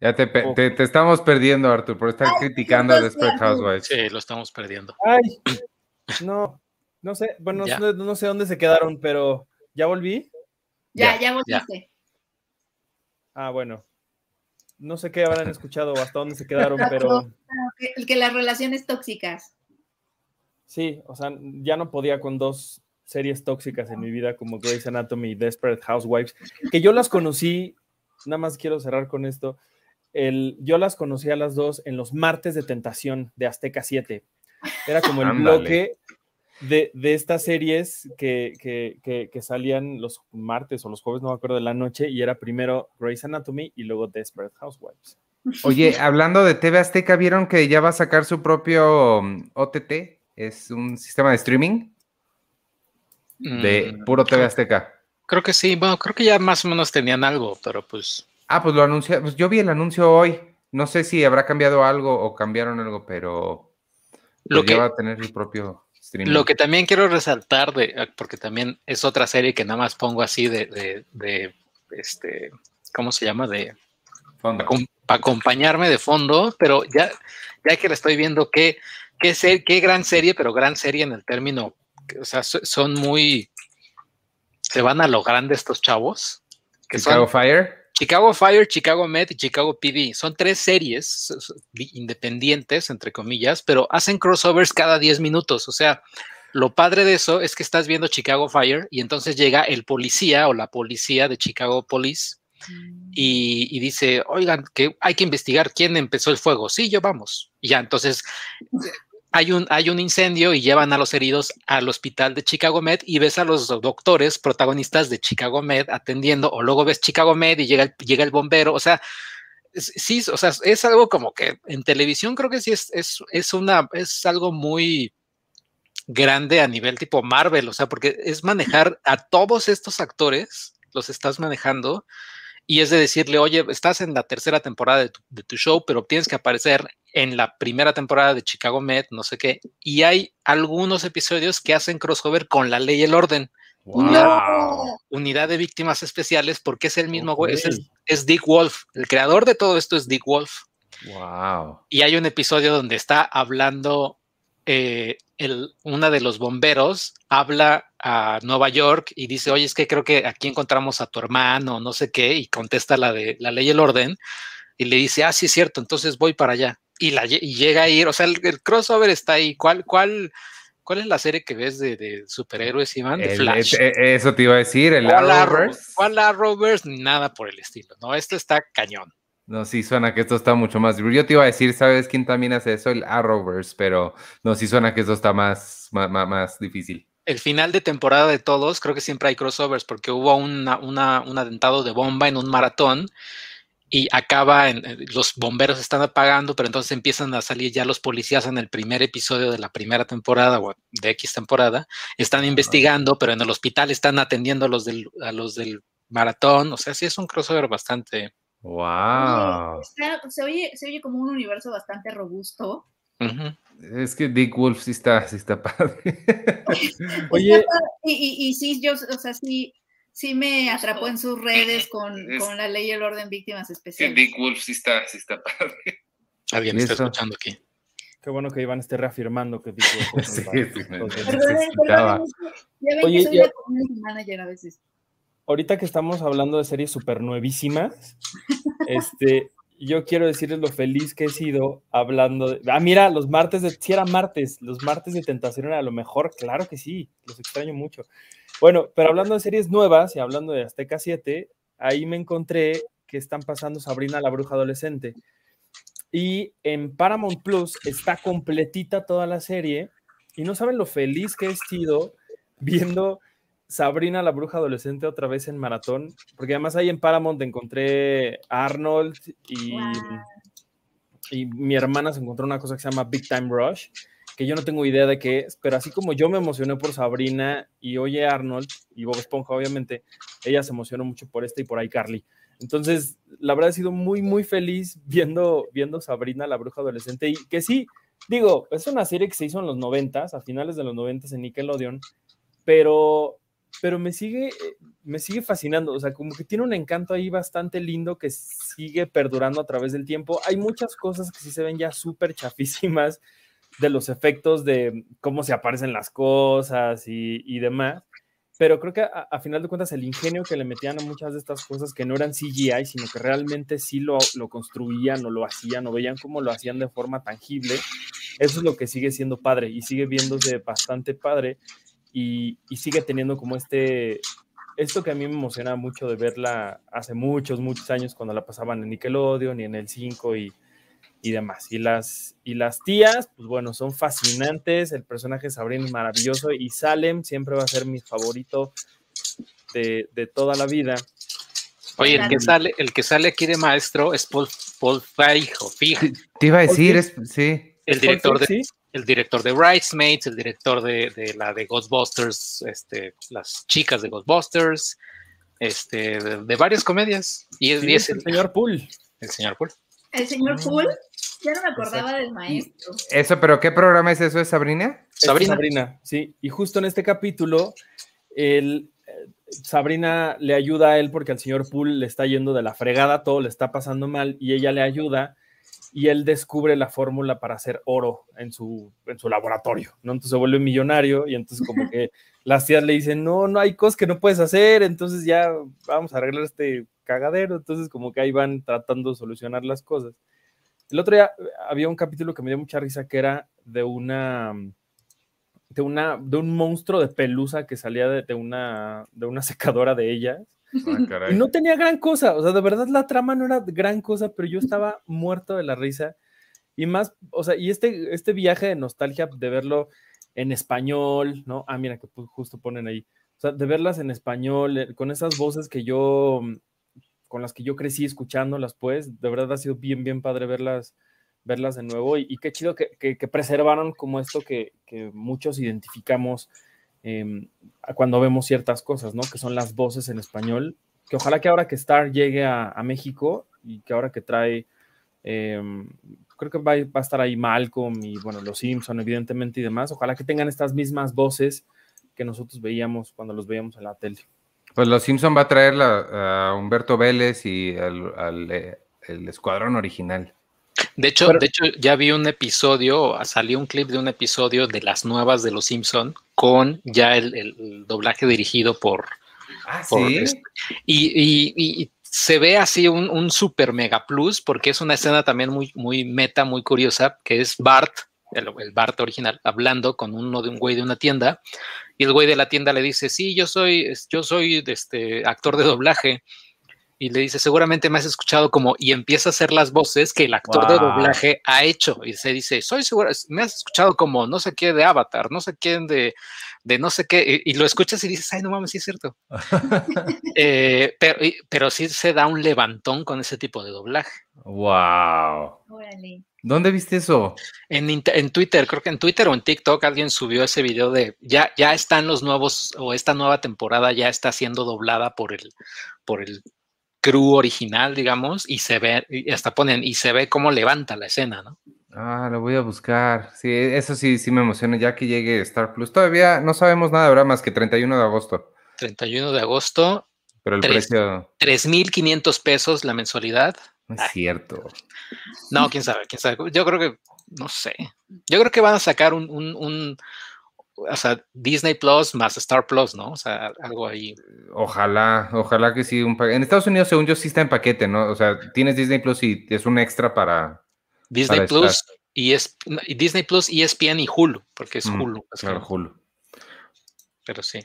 Ya te, te, estamos perdiendo, Artur, por estar criticando a Desperate Housewives. Sí, lo estamos perdiendo. Ay, no, no sé, bueno, no, sé dónde se quedaron, pero ¿ya volví? Ya, ya, volviste. Ah, bueno. No sé qué habrán escuchado o hasta dónde se quedaron, pero... El que las relaciones tóxicas. Sí, o sea, ya no podía con dos series tóxicas en mi vida como Grey's Anatomy y Desperate Housewives, que yo las conocí, nada más quiero cerrar con esto, el, yo las conocí a las dos en los martes de tentación de Azteca 7. Era como el bloque de, estas series que, que, salían los martes o los jueves, no me acuerdo de la noche, y era primero Grey's Anatomy y luego Desperate Housewives. Oye, hablando de TV Azteca, ¿vieron que ya va a sacar su propio um, OTT? Es un sistema de streaming de mm, puro TV Azteca. Creo que sí, bueno, creo que ya más o menos tenían algo, pero pues. Ah, pues lo anunciaron, pues yo vi el anuncio hoy. No sé si habrá cambiado algo o cambiaron algo, pero lo que va a tener su propio streaming. Lo que también quiero resaltar, de, ah, porque también es otra serie que nada más pongo así de, de, este, ¿cómo se llama? De fondo. acompañarme de fondo, pero ya, ya que la estoy viendo, qué, qué, qué gran serie, pero gran serie en el término o sea, son muy, se van a lo grande estos chavos. Chicago Fire. Chicago Fire, Chicago Med y Chicago PD. Son tres series independientes, entre comillas, pero hacen crossovers cada 10 minutos. O sea, lo padre de eso es que estás viendo Chicago Fire y entonces llega el policía o la policía de Chicago Police mm. y, y, dice, oigan, que hay que investigar quién empezó el fuego. Sí, yo vamos. Y ya, entonces hay un, incendio y llevan a los heridos al hospital de Chicago Med y ves a los doctores protagonistas de Chicago Med atendiendo, o luego ves Chicago Med y llega el, llega el bombero, o sea, sí, o sea, es algo como que en televisión creo que sí es, es, es, una, es algo muy grande a nivel tipo Marvel, o sea, porque es manejar a todos estos actores, los estás manejando y es de decirle, oye, estás en la tercera temporada de tu, de tu, show, pero tienes que aparecer en la primera temporada de Chicago Med, no sé qué, y hay algunos episodios que hacen crossover con la ley y el orden. Unidad de víctimas especiales, porque es el mismo güey, es, Dick Wolf. El creador de todo esto es Dick Wolf. Wow. Y hay un episodio donde está hablando eh, el, una de los bomberos habla a Nueva York y dice, oye, es que creo que aquí encontramos a tu hermano, no sé qué, y contesta la de la ley y el orden, y le dice, ah, sí es cierto, entonces voy para allá. Y, la, y llega a ir, o sea, el, crossover está ahí. ¿Cuál, cuál, cuál es la serie que ves de, superhéroes, Iván? De Flash. E, e, eso te iba a decir, el Arrowverse. ¿Cuál Arrowverse? Nada por el estilo, ¿no? Esto está cañón. No, sí suena que esto está mucho más. Yo te iba a decir, ¿sabes quién también hace eso? El Arrowverse, pero no, sí suena que esto está más, más, más difícil. El final de temporada de todos, creo que siempre hay crossovers porque hubo una, una, un atentado de bomba en un maratón y acaba, en, los bomberos están apagando, pero entonces empiezan a salir ya los policías en el primer episodio de la primera temporada o de X temporada, están investigando, pero en el hospital están atendiendo a los del, a los del maratón, o sea, sí es un crossover bastante Wow. se, oye, se oye como un universo bastante robusto. Es que Dick Wolf sí está, sí está padre. Oye. Y, y, sí, yo, o sea, sí, sí me atrapó en sus redes con, con la ley y el orden víctimas especiales. Dick Wolf sí está, sí está padre. Alguien está escuchando aquí. Qué bueno que Iván esté reafirmando que Dick Wolf. sí, sí, me, Ya ven que soy la community manager a veces ahorita que estamos hablando de series súper nuevísimas, este, yo quiero decirles lo feliz que he sido hablando de... Ah, mira, los martes de... Si era martes, los martes de tentación era lo mejor, claro que sí, los extraño mucho. Bueno, pero hablando de series nuevas y hablando de Azteca 7, ahí me encontré que están pasando Sabrina la bruja adolescente. Y en Paramount Plus está completita toda la serie y no saben lo feliz que he sido viendo Sabrina la bruja adolescente otra vez en maratón, porque además ahí en Paramount encontré a Arnold y, y mi hermana se encontró una cosa que se llama Big Time Rush. Que yo no tengo idea de qué es, pero así como yo me emocioné por Sabrina y Oye Arnold y Bob Esponja, obviamente, ella se emocionó mucho por este y por iCarly. Entonces, la verdad he sido muy, muy feliz viendo, viendo Sabrina, la bruja adolescente, y que sí, digo, es una serie que se hizo en los noventas, a finales de los noventas en Nickelodeon, pero, pero me sigue, me sigue fascinando, o sea, como que tiene un encanto ahí bastante lindo que sigue perdurando a través del tiempo. Hay muchas cosas que sí se ven ya súper chafísimas de los efectos de cómo se aparecen las cosas y, demás, pero creo que a, final de cuentas el ingenio que le metían a muchas de estas cosas que no eran CGI, sino que realmente sí lo, lo construían o lo hacían o veían cómo lo hacían de forma tangible, eso es lo que sigue siendo padre y sigue viéndose bastante padre y, y sigue teniendo como este, esto que a mí me emociona mucho de verla hace muchos, muchos años cuando la pasaban en Nickelodeon y en el 5 y y demás. Y las, y las tías, pues bueno, son fascinantes, el personaje de Sabrina es maravilloso y Salem siempre va a ser mi favorito de, de toda la vida. Oye, el que sale, el que sale aquí de maestro es Paul, Paul Feijo, Te iba a decir, es, sí. El director de, el director de Bridesmaids, el director de, de, la de Ghostbusters, este, las chicas de Ghostbusters, este, de, varias comedias. Y es, el, señor Pool. El señor Pool. El señor Pool. Ya no me acordaba del maestro. Eso, pero ¿qué programa es eso? ¿Es Sabrina? Sabrina. Sabrina, sí. Y justo en este capítulo, el, eh, Sabrina le ayuda a él porque al señor Pool le está yendo de la fregada, todo le está pasando mal y ella le ayuda y él descubre la fórmula para hacer oro en su, en su laboratorio, ¿no? Entonces se vuelve millonario y entonces como que las tías le dicen, no, no hay cosas que no puedes hacer, entonces ya vamos a arreglar este cagadero, entonces como que ahí van tratando de solucionar las cosas. El otro día había un capítulo que me dio mucha risa que era de una de una de un monstruo de pelusa que salía de, una de una secadora de ellas. Ah, y no tenía gran cosa, o sea, de verdad la trama no era gran cosa, pero yo estaba muerto de la risa. Y más, o sea, y este, este viaje de nostalgia de verlo en español, ¿no? Ah, mira, que justo ponen ahí. O sea, de verlas en español, eh, con esas voces que yo con las que yo crecí escuchándolas, pues, de verdad ha sido bien, bien padre verlas, verlas de nuevo y, qué chido que, que, preservaron como esto que, que muchos identificamos em, cuando vemos ciertas cosas, ¿no? Que son las voces en español, que ojalá que ahora que Star llegue a, México y que ahora que trae, em, creo que va, a estar ahí Malcolm y, bueno, los Simpson, evidentemente, y demás, ojalá que tengan estas mismas voces que nosotros veíamos cuando los veíamos en la tele. Pues los Simpson va a traer a Humberto Vélez y al, eh, el escuadrón original. De hecho, de hecho, ya vi un episodio, salió un clip de un episodio de las nuevas de los Simpson con ya el, doblaje dirigido por. Ah, ¿sí? Este, y, se ve así un, un, super mega plus porque es una escena también muy, muy meta, muy curiosa, que es Bart el, Bart original, hablando con uno de un güey de una tienda, y el güey de la tienda le dice, sí, yo soy, yo soy este, actor de doblaje, y le dice, seguramente me has escuchado como, y empieza a hacer las voces que el actor de doblaje ha hecho, y se dice, soy seguro, me has escuchado como no sé qué de Avatar, no sé quién de, de no sé qué, y, lo escuchas y dices, ay, no mames, sí es cierto. eh, pero, pero sí se da un levantón con ese tipo de doblaje. Wow. ¿Dónde viste eso? En, en, Twitter, creo que en Twitter o en TikTok alguien subió ese video de ya, ya están los nuevos, o esta nueva temporada ya está siendo doblada por el, por el crew original, digamos, y se ve, y hasta ponen, y se ve cómo levanta la escena, ¿no? Ah, lo voy a buscar. Sí, eso sí, sí me emociona ya que llegue Star Plus. Todavía no sabemos nada, ¿verdad? Más que 31 de agosto. 31 de agosto. Pero el precio. 3.500 pesos la mensualidad. No es cierto. No, quién sabe, quién sabe. Yo creo que, no sé. Yo creo que van a sacar un, un, un o sea, Disney Plus más Star Plus, ¿no? O sea, algo ahí. Ojalá, ojalá que sí. Un en Estados Unidos, según yo, sí está en paquete, ¿no? O sea, tienes Disney Plus y es un extra para. Disney Plus y, es, Disney Plus, ESPN y Hulu, porque es mm, Hulu. claro, Hulu. Pero sí.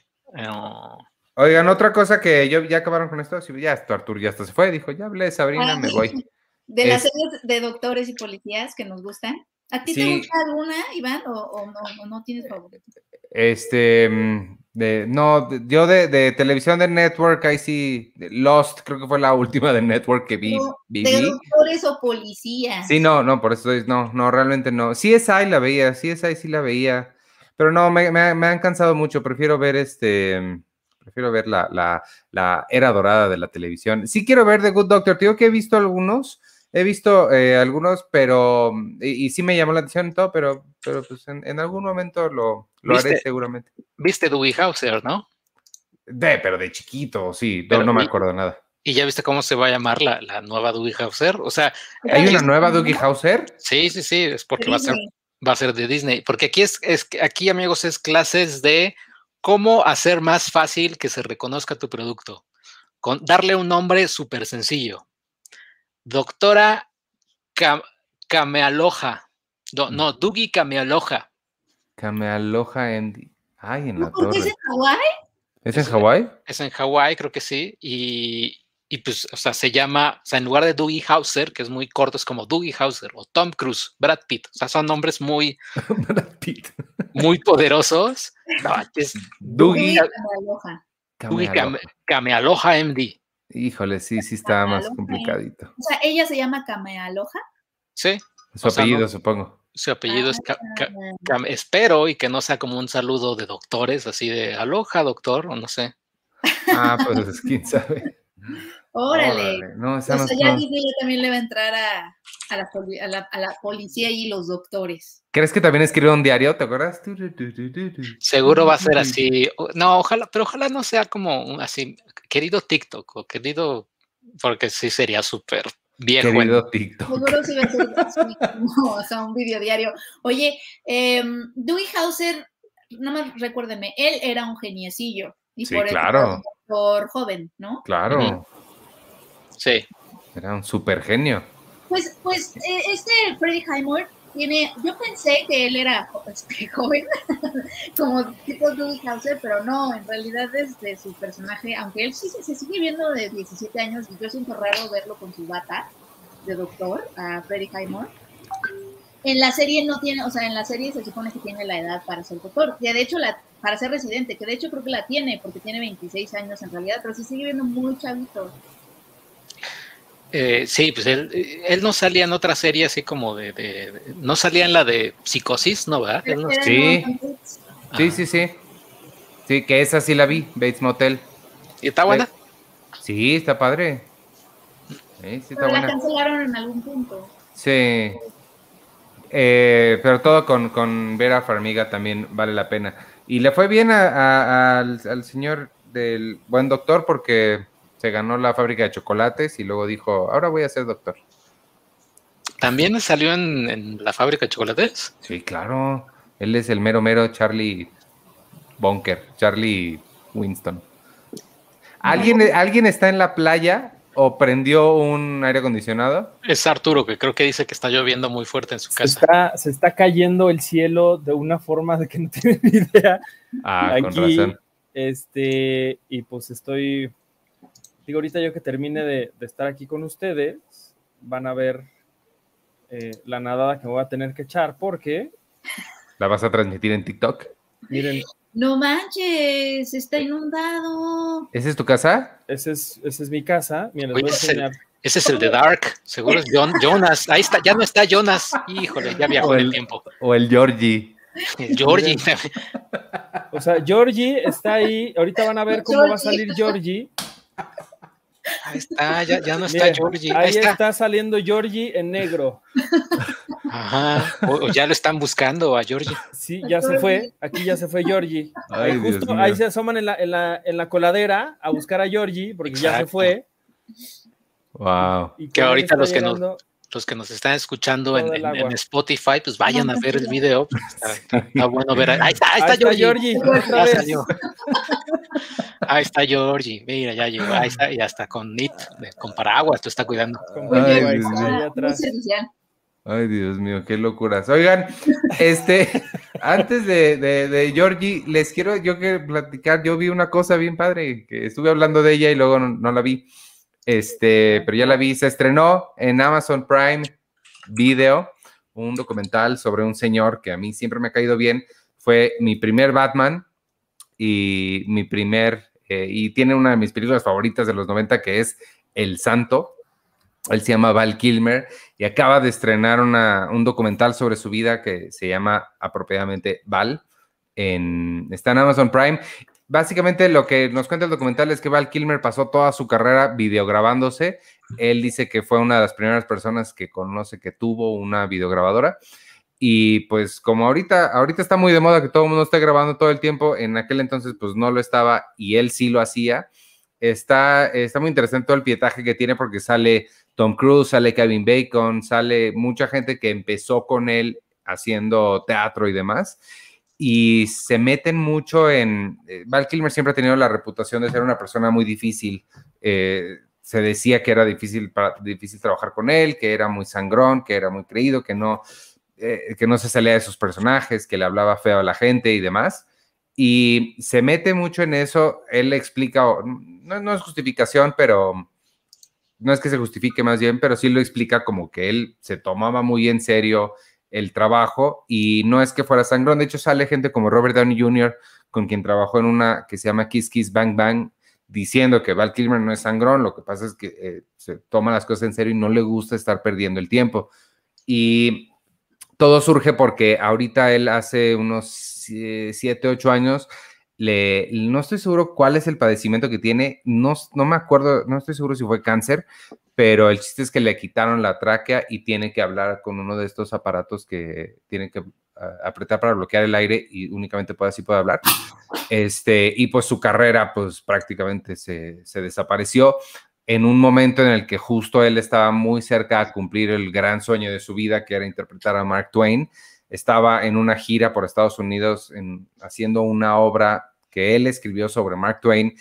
Oigan, otra cosa que yo ya acabaron con esto, ya esto, Artur ya hasta se fue, dijo, ya hablé Sabrina, me voy. De las series de doctores y policías que nos gustan. ¿A ti te Sí. gusta alguna, Iván, o, o no, o no tienes favorito? Este, mm, de, no, yo de, de televisión de Network, ahí sí, Lost, creo que fue la última de Network que vi. No, vi- ¿De doctores o policías? Sí, no, no, por eso es, no, no, realmente no. CSI la veía, CSI sí la veía, pero no, me, me, me han cansado mucho, prefiero ver este, prefiero ver la, la, la era dorada de la televisión. Sí quiero ver The Good Doctor, te digo que he visto algunos, he visto eh, algunos, pero, mm, y, y sí me llamó la atención y todo, pero, pero pues en, en algún momento lo, lo haré seguramente. Viste Dewey Hauser, ¿no? De, pero de chiquito, sí, no, Pero no me y- acuerdo nada. Y ya viste cómo se va a llamar la, la nueva Dewey Hauser. O sea, ¿Hay una es- nueva Dougie Hauser? sí, sí, sí, es porque va a ser va a ser de Disney, porque aquí es, es que aquí amigos es clases de cómo hacer más fácil que se reconozca tu producto, con darle un nombre súper sencillo. Doctora Cam- Camealoja, no, no, Dugi Camealoja, Camealoja. Ay, en la ¿No? ¿Por qué es en Hawái? ¿Es en Hawái? es en Hawái, creo que sí, y, y pues, o sea, se llama, o sea, en lugar de Dougie Hauser, que es muy corto, es como Dougie Hauser o Tom Cruise, Brad Pitt, o sea, son nombres muy, Brad Pitt. muy poderosos. No, es Dougie Camealoja. Dougie Camealoja. Came- Camealoja MD. Híjole, sí, sí está más complicadito. O sea, ella se llama Camealoja. Sí, Su O sea, apellido, no- supongo. su apellido es Ah, espero y que no sea como un saludo de doctores, así de aloja, doctor, o no sé. Ah, pues quién sabe. Órale. Órale, No, O no, sea, ya no. Disney también le va a entrar a, a, la, a, la, a la policía y los doctores. ¿Crees que también escribió un diario? ¿Te acuerdas? Seguro va a ser así. No, ojalá, pero ojalá no sea como un así, querido TikTok o querido, porque sí sería súper viejo. en- Querido TikTok. Seguro sí va a ser así, como, o sea, un video diario. Oye, eh, Dewey Hauser, no me recuérdeme, él era un geniecillo. Y Sí, por eso claro. era un doctor joven, ¿no? Claro. Sí, era un super genio. Pues, pues eh, este Freddie Highmore tiene, yo pensé que él era este, joven, como tipo Dewey Hauser, pero no, en realidad desde su personaje, aunque él sí se, sigue viendo de 17 años, y yo siento raro verlo con su bata de doctor, a Freddie Highmore. En la serie no tiene, o sea, en la serie se supone que tiene la edad para ser doctor, que de hecho la, para ser residente, que de hecho creo que la tiene, porque tiene 26 años en realidad, pero se sigue viendo muy chavito. Eh, sí, pues él, él no salía en otra serie así como de, de- de- no salía en la de psicosis, ¿no? ¿verdad? Él no- Sí. Sí, Ajá. sí, sí. Sí, que esa sí la vi, Bates Motel. ¿Y está buena? Sí, está padre. Sí, sí, está Pero la buena. cancelaron en algún punto. Sí. Eh, pero todo con, con Vera Farmiga también vale la pena. Y le fue bien a- a- al, al señor del buen doctor porque se ganó la fábrica de chocolates y luego dijo, ahora voy a ser doctor. ¿También salió en, en la fábrica de chocolates? Sí, claro. Él es el mero mero Charlie Bunker, Charlie Winston. ¿Alguien, ¿Alguien está en la playa o prendió un aire acondicionado? Es Arturo, que creo que dice que está lloviendo muy fuerte en su Se casa. está, se está cayendo el cielo de una forma de que no tiene ni idea. Ah, con Aquí, razón. Este, y pues estoy, digo, ahorita yo que termine de, de estar aquí con ustedes, van a ver eh, la nadada que me voy a tener que echar, porque, ¿La vas a transmitir en TikTok? miren, No manches, está inundado. ¿Esa es tu casa? esa es, esa es mi casa. Miren, les Oye, voy a ese es el- enseñar. Ese es el de Dark, seguro es Jon- Jonas. Ahí está, ya no está Jonas. Híjole, ya viajó el- el tiempo. ¿O el Georgie? Georgie. O sea, Georgie está ahí. Ahorita van a ver cómo va a salir Georgie. Ahí está, ya, ya no está Georgie. ahí Ahí está. está saliendo Georgie en negro. Ajá. O, o ya lo están buscando a Georgie. Sí, ya se fue. Aquí ya se fue Georgie. Ay, Ahí justo ahí se asoman en la, en, la, en la coladera a buscar a Georgie porque ya se fue. Wow. Y Que ahorita los que nos- llegando- Los que nos están escuchando en. Spotify, pues vayan a ver el video. porque Está, está- está bueno ver. Ahí está, ahí Ahí está, está Georgie. Ahí está Georgie. Mira, ya llegó. Ahí está, ya está con Nit, con paraguas, tú está cuidando. Ay, ahí, Dios. Ay, Dios mío, qué locuras. Oigan, este, antes de, de, de Georgie, les quiero yo que platicar, yo vi una cosa bien padre, que estuve hablando de ella y luego no, no la vi. Este, pero ya la vi, se estrenó en Amazon Prime Video un documental sobre un señor que a mí siempre me ha caído bien. Fue mi primer Batman y mi primer, eh, y tiene una de mis películas favoritas de los 90 que es El Santo. Él se llama Val Kilmer y acaba de estrenar un documental sobre su vida que se llama apropiadamente Val. En, está en Amazon Prime. Básicamente lo que nos cuenta el documental es que Val Kilmer pasó toda su carrera videograbándose. Él dice que fue una de las primeras personas que conoce que tuvo una videograbadora. Y pues como ahorita, ahorita está muy de moda que todo el mundo esté grabando todo el tiempo, en aquel entonces pues no lo estaba y él sí lo hacía. Está, está muy interesante todo el pietaje que tiene porque sale Tom Cruise, sale Kevin Bacon, sale mucha gente que empezó con él haciendo teatro y demás. Y se meten mucho en... Eh, Val Kilmer siempre ha tenido la reputación de ser una persona muy difícil. Eh, se decía que era difícil, para, difícil trabajar con él, que era muy sangrón, que era muy creído, que no, eh, que no se salía de sus personajes, que le hablaba feo a la gente y demás. Y se mete mucho en eso. Él le explica, no, no es justificación, pero no es que se justifique más bien, pero sí lo explica como que él se tomaba muy en serio el trabajo y no es que fuera sangrón. De hecho, sale gente como Robert Downey Jr., con quien trabajó en una que se llama Kiss Kiss Bang Bang, diciendo que Val Kilmer no es sangrón. Lo que pasa es que eh, se toma las cosas en serio y no le gusta estar perdiendo el tiempo. Y todo surge porque ahorita él hace unos 7, 8 años no estoy seguro cuál es el padecimiento que tiene, no, no me acuerdo, no estoy seguro si fue cáncer, pero el chiste es que le quitaron la tráquea y tiene que hablar con uno de estos aparatos que tiene que ah, apretar para bloquear el aire y únicamente puede, así puede hablar. Este, y pues su carrera pues prácticamente se, desapareció en un momento en el que justo él estaba muy cerca a cumplir el gran sueño de su vida, que era interpretar a Mark Twain. Estaba en una gira por Estados Unidos en, haciendo una obra que él escribió sobre Mark Twain,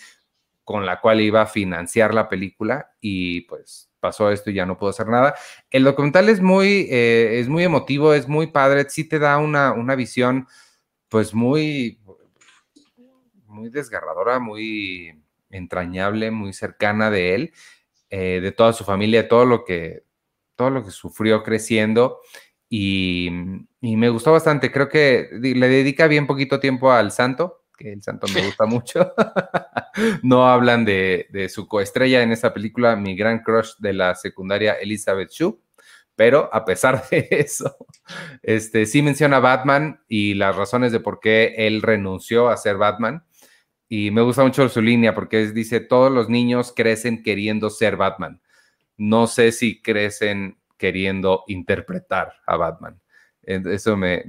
con la cual iba a financiar la película y pues pasó esto y ya no pudo hacer nada. El documental es muy, eh, es muy emotivo, es muy padre, sí te da una, una visión pues muy, muy desgarradora, muy entrañable, muy cercana de él, eh, de toda su familia, todo lo que, todo lo que sufrió creciendo y, y me gustó bastante. Creo que le dedica bien poquito tiempo al santo, el santo me gusta mucho. no hablan de, su coestrella en esa película, mi gran crush de la secundaria, Elizabeth Shue. Pero a pesar de eso, este, sí menciona Batman y las razones de por qué él renunció a ser Batman. Y me gusta mucho su línea porque dice, todos los niños crecen queriendo ser Batman. No sé si crecen queriendo interpretar a Batman. Eso me,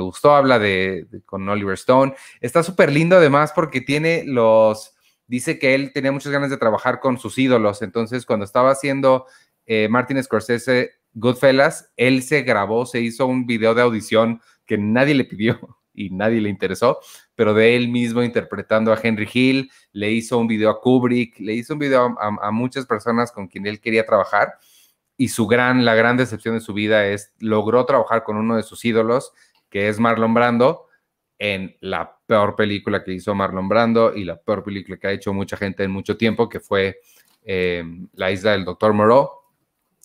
gustó. Habla de, con Oliver Stone. Está súper lindo además porque tiene los. Dice que él tenía muchas ganas de trabajar con sus ídolos. Entonces, cuando estaba haciendo eh, Martin Scorsese Goodfellas, él se grabó, se hizo un video de audición que nadie le pidió y nadie le interesó, pero de él mismo interpretando a Henry Hill, le hizo un video a Kubrick, le hizo un video a muchas personas con quien él quería trabajar y su gran, la gran decepción de su vida es, logró trabajar con uno de sus ídolos, que es Marlon Brando, en la peor película que hizo Marlon Brando y la peor película que ha hecho mucha gente en mucho tiempo, que fue eh, La isla del Doctor Moreau.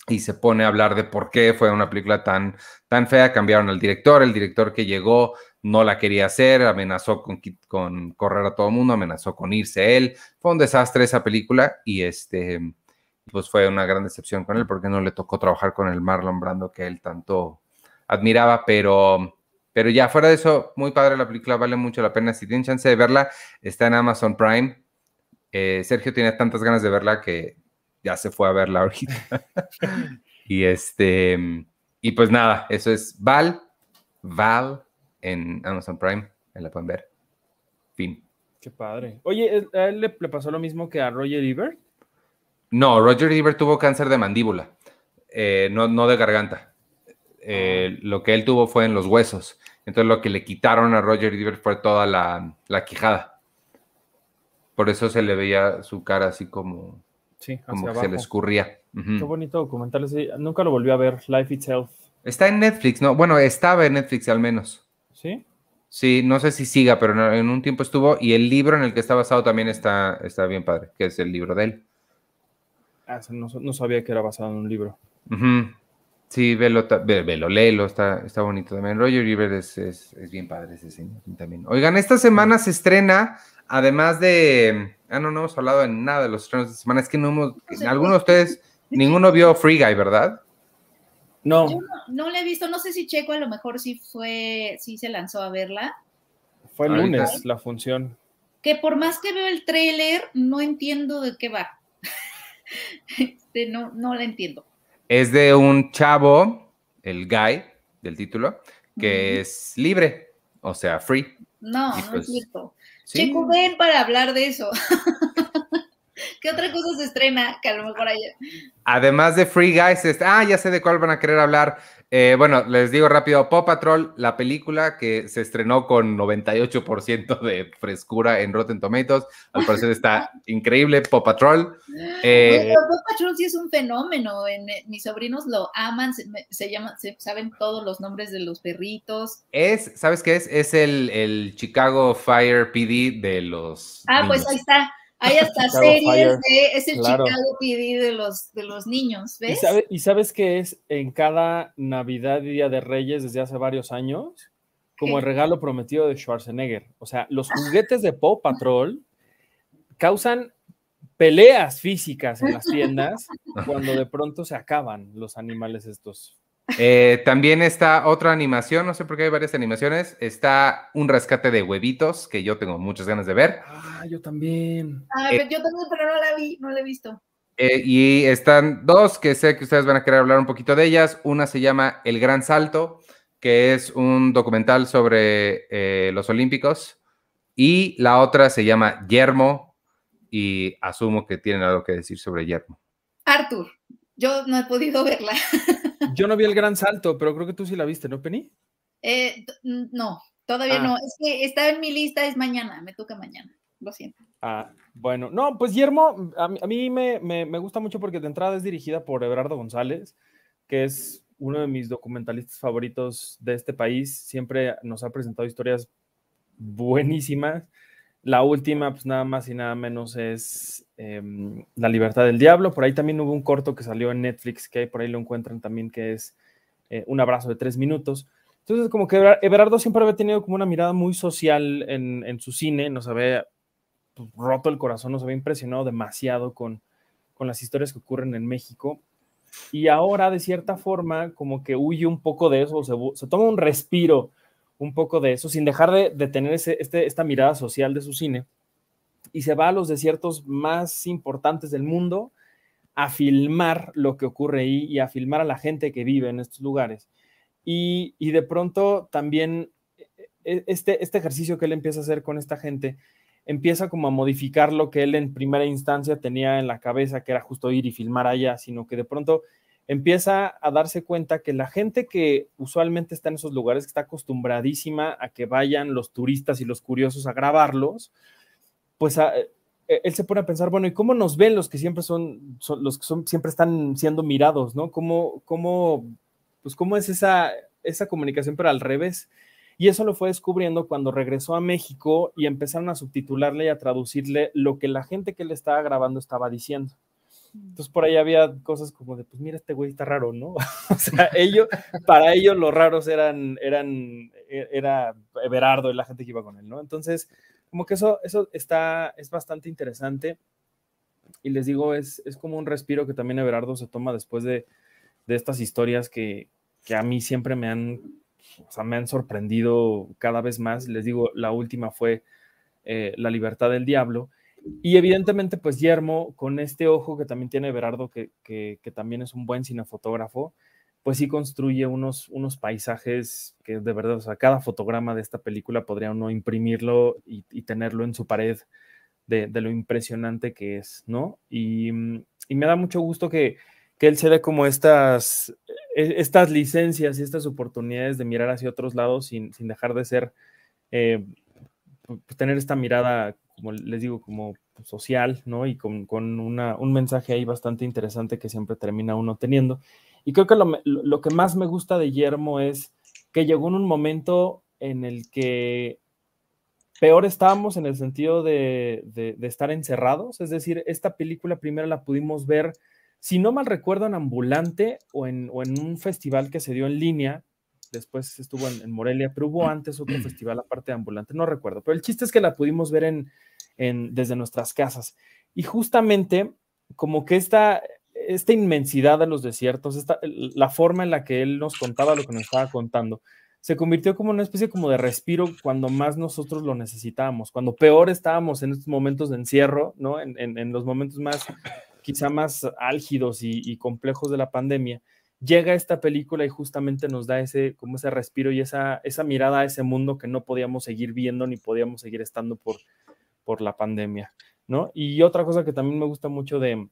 Y se pone a hablar de por qué fue una película tan, tan fea. Cambiaron al director, el director que llegó no la quería hacer, amenazó con, con correr a todo el mundo, amenazó con irse él. Fue un desastre esa película y este pues fue una gran decepción con él porque no le tocó trabajar con el Marlon Brando que él tanto admiraba, pero, pero ya fuera de eso, muy padre la película, vale mucho la pena. Si tienen chance de verla, está en Amazon Prime. Eh, Sergio tiene tantas ganas de verla que ya se fue a verla ahorita. y este, y pues nada, eso es Val, Val en Amazon Prime, la pueden ver. Fin. Qué padre. Oye, ¿a él le, pasó lo mismo que a Roger Ebert? No, Roger Ebert tuvo cáncer de mandíbula, eh, no, de garganta. Eh, ah. Lo que él tuvo fue en los huesos. Entonces lo que le quitaron a Roger Ebert fue toda la, quijada. Por eso se le veía su cara así como, sí, como que se le escurría. Qué bonito documental. Nunca lo volví a ver, Life Itself. Está en Netflix, ¿no? Bueno, estaba en Netflix al menos. ¿Sí? Sí, no sé si siga, pero en un tiempo estuvo. Y el libro en el que está basado también está, está bien padre, que es el libro de él. Ah, no, sabía que era basado en un libro. Sí, velo, ve- velo, léelo, está, está bonito también. Roger Ebert es, es, es bien padre ese señor también. Oigan, esta semana se estrena, además de... Ah, no, no hemos hablado en nada de los estrenos de semana. Es que no hemos... sé. Alguno de ustedes, ninguno vio Free Guy, ¿verdad? No, Yo no, no la he visto, no sé si Checo a lo mejor sí fue, sí se lanzó a verla. fue el lunes la función. Que por más que veo el tráiler, no entiendo de qué va. Este, no, no la entiendo. Es de un chavo, el guy del título, que es libre, o sea, free. No, Y no pues, es cierto. Sí. Checo, ven para hablar de eso. ¿Qué otra cosa se estrena que a lo mejor haya? Además de Free Guys, ah, ya sé de cuál van a querer hablar. Eh, bueno, les digo rápido, Paw Patrol, la película que se estrenó con 98% de frescura en Rotten Tomatoes, al parecer está increíble, Paw Patrol. Eh, Oye, pero Paw Patrol sí es un fenómeno. en- eh, mis sobrinos lo aman, se, llaman, se saben todos los nombres de los perritos. es, ¿sabes qué es? Es el, el Chicago Fire PD de los... Ah, pues ahí está. Hay hasta Chicago series Fire, de es el claro. Chicago PD de los de los niños, ¿Y, ¿ves? sabe- y sabes que es en cada Navidad y Día de Reyes desde hace varios años? Como el regalo prometido de Schwarzenegger. O sea, los juguetes de Paw Patrol causan peleas físicas en las tiendas cuando de pronto se acaban los animales estos. Eh, también está otra animación, no sé por qué hay varias animaciones. Está un rescate de huevitos, que yo tengo muchas ganas de ver. Ah, yo también. Ah, pero yo también, pero no la vi, no la he visto. Eh, y están dos que sé que ustedes van a querer hablar un poquito de ellas. Una se llama El Gran Salto, que es un documental sobre eh, los Olímpicos. Y la otra se llama Yermo, y asumo que tienen algo que decir sobre Yermo. Arthur, yo no he podido verla. Yo no vi el gran salto, pero creo que tú sí la viste, ¿no, Penny? Eh, no, todavía Ah. no. Es que está en mi lista, es mañana, me toca mañana. Lo siento. Ah, bueno, no, pues Yermo, a mí, a mí me, me- me gusta mucho porque de entrada es dirigida por Everardo González, que es uno de mis documentalistas favoritos de este país. Siempre nos ha presentado historias buenísimas. La última, pues nada más y nada menos es em, La libertad del diablo. Por ahí también hubo un corto que salió en Netflix, que por ahí lo encuentran también, que es eh, Un abrazo de tres minutos. Entonces, como que Ever- Everardo siempre había tenido como una mirada muy social en, en su cine, nos había pues, roto el corazón, nos había impresionado demasiado con, con las historias que ocurren en México. Y ahora, de cierta forma, como que huye un poco de eso, se toma un respiro un poco de eso, sin dejar de, de tener este, esta mirada social de su cine. Y se va a los desiertos más importantes del mundo a filmar lo que ocurre ahí y a filmar a la gente que vive en estos lugares. Y, y de pronto también e- este, este ejercicio que él empieza a hacer con esta gente empieza como a modificar lo que él en primera instancia tenía en la cabeza, que era justo ir y filmar allá, sino que de pronto empieza a darse cuenta que la gente que usualmente está en esos lugares, que está acostumbradísima a que vayan los turistas y los curiosos a grabarlos, pues a- eh, él se pone a pensar, bueno, ¿y cómo nos ven los que siempre son, los que siempre están siendo mirados, ¿no? ¿Cómo, cómo, pues cómo es esa, esa comunicación, pero al revés? Y eso lo fue descubriendo cuando regresó a México y empezaron a subtitularle y a traducirle lo que la gente que le estaba grabando estaba diciendo. Entonces por ahí había cosas como de, pues mira, este güey está raro, ¿no? o sea, ellos, para ellos los raros eran, eran, e- era Everardo y la gente que iba con él, ¿no? Entonces, como que eso, eso está, es bastante interesante. Y les digo, es, es como un respiro que también Everardo se toma después de, de estas historias que, que a mí siempre me han, o sea, me han sorprendido cada vez más. Les digo, la última fue eh, La libertad del diablo. Y evidentemente, pues Yermo, con este ojo que también tiene Berardo, que, que, también es un buen cinefotógrafo, pues sí construye unos, unos paisajes que de verdad, o sea, cada fotograma de esta película podría uno imprimirlo y, tenerlo en su pared de, lo impresionante que es, ¿no? Y, y me da mucho gusto que, que, él se dé como estas, estas licencias y estas oportunidades de mirar hacia otros lados sin, sin dejar de ser, eh, tener esta mirada como les digo, como social, ¿no? Y con, con una, un mensaje ahí bastante interesante que siempre termina uno teniendo. Y creo que lo, lo, que más me gusta de Yermo es que llegó en un momento en el que peor estábamos en el sentido de, de, de estar encerrados, es decir, esta película primero la pudimos ver si no mal recuerdo, en Ambulante o en, o en un festival que se dio en línea, después estuvo en, Morelia, pero hubo antes otro festival aparte de Ambulante, no recuerdo, pero el chiste es que la pudimos ver en, en, desde nuestras casas. Y justamente como que esta, esta inmensidad de los desiertos, esta, la forma en la que él nos contaba lo que nos estaba contando, se convirtió como una especie como de respiro cuando más nosotros lo necesitábamos, cuando peor estábamos en estos momentos de encierro, ¿no? En, en, los momentos más, quizá más álgidos y, y, complejos de la pandemia, llega esta película y justamente nos da ese, como ese respiro y esa, esa mirada a ese mundo que no podíamos seguir viendo ni podíamos seguir estando por, por la pandemia, ¿no? Y otra cosa que también me gusta mucho de,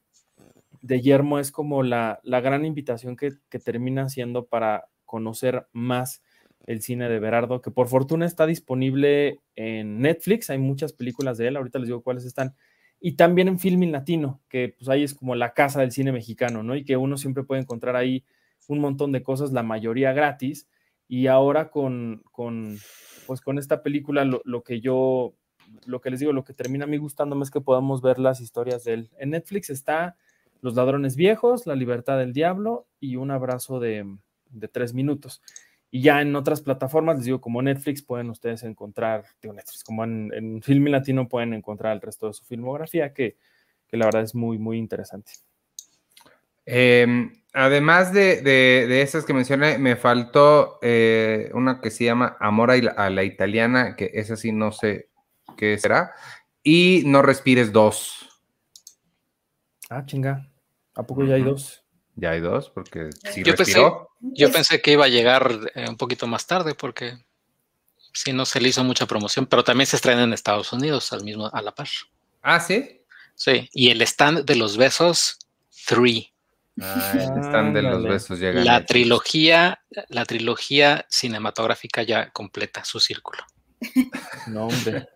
de Yermo es como la, la gran invitación que, que termina siendo para conocer más el cine de Berardo, que por fortuna está disponible en Netflix, hay muchas películas de él, ahorita les digo cuáles están, y también en Filming Latino, que pues ahí es como la casa del cine mexicano, ¿no? Y que uno siempre puede encontrar ahí un montón de cosas, la mayoría gratis, y ahora con, con pues con esta película lo, lo, que yo, lo que les digo, lo que termina a mí gustándome es que podamos ver las historias de él. En Netflix está Los Ladrones Viejos, La Libertad del Diablo y Un Abrazo de, de Tres Minutos. Y ya en otras plataformas, les digo, como Netflix, pueden ustedes encontrar, digo Netflix, como en, en Film Latino pueden encontrar el resto de su filmografía, que, que la verdad es muy, muy interesante. Eh, además de, de, de, esas que mencioné, me faltó eh, una que se llama Amor a la, a la, Italiana, que esa sí no sé qué será, y No Respires dos. Ah, chinga. ¿A poco ya hay dos? Ya hay dos, porque si yo respiró. Pensé, yo pensé que iba a llegar eh, un poquito más tarde, porque sí no se le hizo mucha promoción, pero también se estrena en Estados Unidos al mismo, a la par. Ah, sí. Sí, y el stand de los besos, Three. Ah, el stand de los besos llega. La trilogía, la trilogía cinematográfica ya completa su círculo. No, hombre.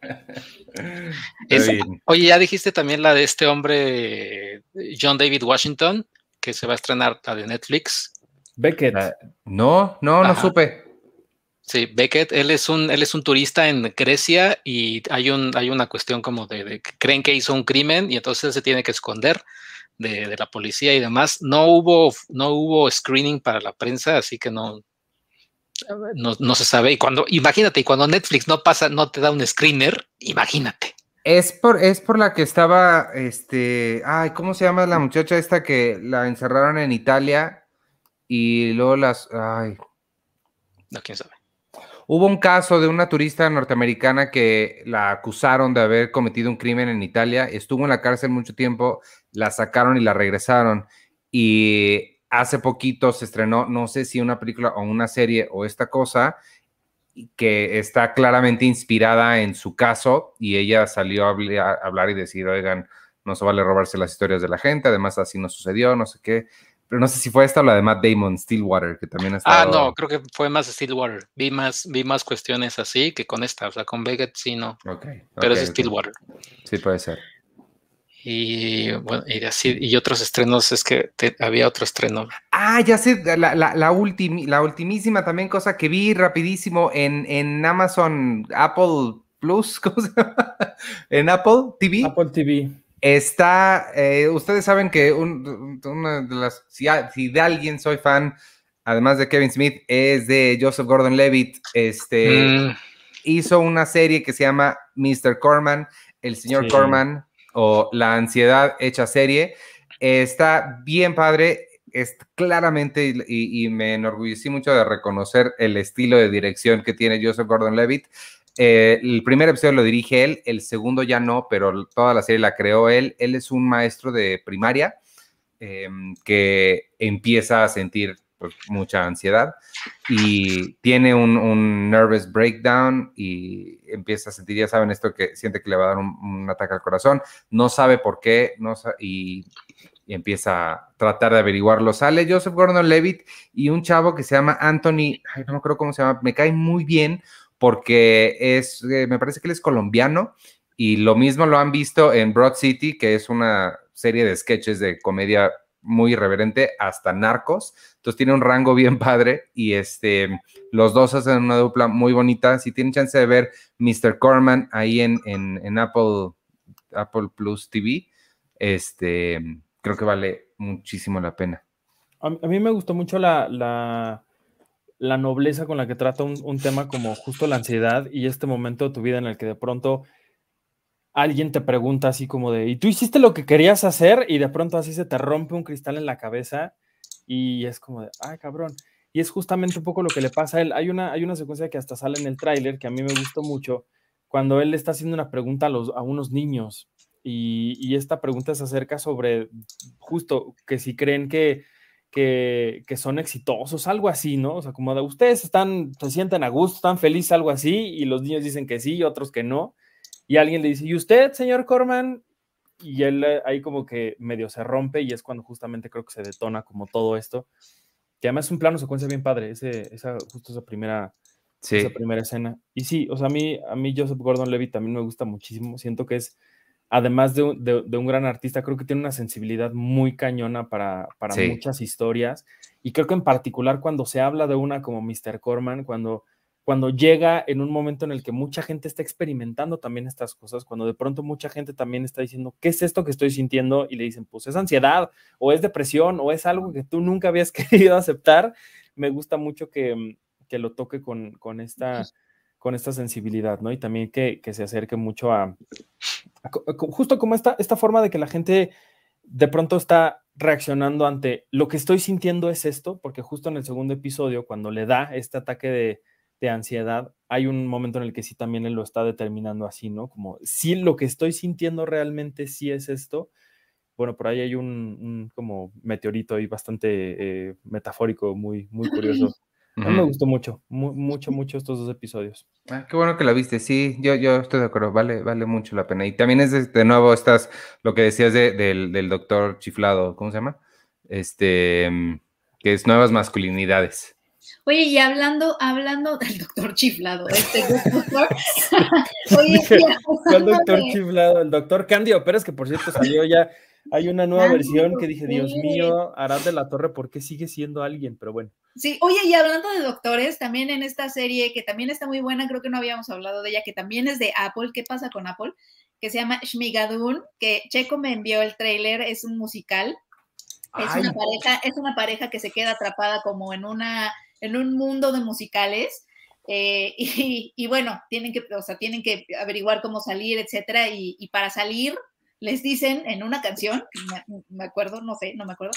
Es, oye, ya dijiste también la de este hombre, John David Washington, que se va a estrenar la de Netflix. Beckett. Uh, no, no, no Ajá. supe. Sí, Beckett, él es un, él es un turista en Grecia y hay, un, hay una cuestión como de, de, creen que hizo un crimen y entonces se tiene que esconder de, de, la policía y demás. No hubo, no hubo screening para la prensa, así que no, no, no, se sabe. Y cuando, imagínate, y cuando Netflix no pasa, no te da un screener, imagínate. Es por, es por la que estaba, este, ay, ¿cómo se llama la muchacha esta que la encerraron en Italia y luego las, ay. No, quién sabe. Hubo un caso de una turista norteamericana que la acusaron de haber cometido un crimen en Italia, estuvo en la cárcel mucho tiempo, la sacaron y la regresaron. Y hace poquito se estrenó, no sé si una película o una serie o esta cosa, que está claramente inspirada en su caso y ella salió a hablar y decir, oigan, no se vale robarse las historias de la gente, además así no sucedió, no sé qué. Pero no sé si fue esta o la de Matt Damon, Stillwater, que también está. Ah, no, creo que fue más Stillwater. Vi más, vi más cuestiones así que con esta. O sea, con Beckett sí, no. Okay, Pero es Stillwater. Okay. Sí, puede ser. Y bueno, y así, y otros estrenos, es que te, había otro estreno. Ah, ya sé, la, la, la, ultim, la ultimísima también cosa que vi rapidísimo en, en Amazon Apple Plus, ¿cómo se llama? En Apple TV. Apple TV. Está, eh, ustedes saben que un, una de las, si, si, de alguien soy fan, además de Kevin Smith, es de Joseph Gordon-Levitt, este, mm. hizo una serie que se llama Mr. Corman, el señor sí. Corman, o La ansiedad hecha serie. Eh, está bien padre, es claramente, y, me enorgullecí mucho de reconocer el estilo de dirección que tiene Joseph Gordon-Levitt. Eh, el primer episodio lo dirige él, el segundo ya no, pero toda la serie la creó él. Él es un maestro de primaria eh, que empieza a sentir pues, mucha ansiedad y tiene un, un, nervous breakdown y empieza a sentir, ya saben, esto que siente que le va a dar un, ataque al corazón, no sabe por qué no y, empieza a tratar de averiguarlo. Sale Joseph Gordon-Levitt y un chavo que se llama Anthony, no me cómo se llama, me cae muy bien porque es, eh, me parece que él es colombiano y lo mismo lo han visto en Broad City, que es una serie de sketches de comedia muy irreverente, hasta Narcos. Entonces tiene un rango bien padre y este, los dos hacen una dupla muy bonita. Si tienen chance de ver Mr. Corman ahí en, en, en Apple, Apple Plus TV, este, creo que vale muchísimo la pena. A, mí me gustó mucho la, la, nobleza con la que trata un, un tema como justo la ansiedad y este momento de tu vida en el que de pronto alguien te pregunta así como de, ¿y tú hiciste lo que querías hacer? Y de pronto así se te rompe un cristal en la cabeza y es como de, ay, cabrón. Y es justamente un poco lo que le pasa a él. Hay una, hay una secuencia que hasta sale en el tráiler que a mí me gustó mucho, cuando él está haciendo una pregunta a, a unos niños. Y, y esta pregunta se acerca sobre justo que si creen que, que, que, son exitosos, algo así, ¿no? O sea, como de ustedes están, se sienten a gusto, están felices, algo así, y los niños dicen que sí, y otros que no y alguien le dice, ¿y usted, señor Corman? Y él eh, ahí como que medio se rompe y es cuando justamente creo que se detona como todo esto. Que además es un plano secuencia bien padre, ese, esa, justo esa primera, esa primera escena. Y sí, o sea, a mí, a mí Joseph Gordon-Levitt también me gusta muchísimo. Siento que es, además de, un gran artista, creo que tiene una sensibilidad muy cañona para, para muchas historias. Y creo que en particular cuando se habla de una como Mr. Corman, cuando cuando llega en un momento en el que mucha gente está experimentando también estas cosas, cuando de pronto mucha gente también está diciendo, ¿qué es esto que estoy sintiendo? Y le dicen, pues es ansiedad, o es depresión, o es algo que tú nunca habías querido aceptar. Me gusta mucho que, mm, lo toque con, con, esta, con esta sensibilidad, ¿no? Y también que, se acerque mucho a, justo como esta, esta forma de que la gente de pronto está reaccionando ante lo que estoy sintiendo es esto, porque justo en el segundo episodio, cuando le da este ataque de de ansiedad, hay un momento en el que sí también él lo está determinando así, ¿no? Como si lo que estoy sintiendo realmente sí es esto. Bueno, por ahí hay un, como meteorito ahí bastante eh, metafórico, muy, muy curioso. A mí me gustó mucho, mucho, mucho estos dos episodios. Ah, qué bueno que la viste, sí, yo, yo estoy de acuerdo, vale, vale mucho la pena. Y también es de, nuevo, estás, lo que decías del, del doctor chiflado, ¿cómo se llama? Este, mm, que es nuevas masculinidades. Oye, y hablando, hablando del doctor chiflado, este doctor. Oye, el doctor chiflado, el doctor Candio Pérez, que por cierto salió ya, hay una nueva versión que dije, Dios mío, Arad de la Torre, ¿por qué sigue siendo alguien? Pero bueno. Sí, oye, y hablando de doctores, también en esta serie, que también está muy buena, creo que no habíamos hablado de ella, que también es de Apple, ¿qué pasa con Apple? Que se llama Shmigadun, que Checo me envió el tráiler, es un musical. Es una pareja, es una pareja que se queda atrapada como en una en un mundo de musicales. Eh, y, bueno, tienen que, o sea, tienen que averiguar cómo salir, etcétera, y, para salir les dicen en una canción, me, acuerdo, no sé, no me acuerdo,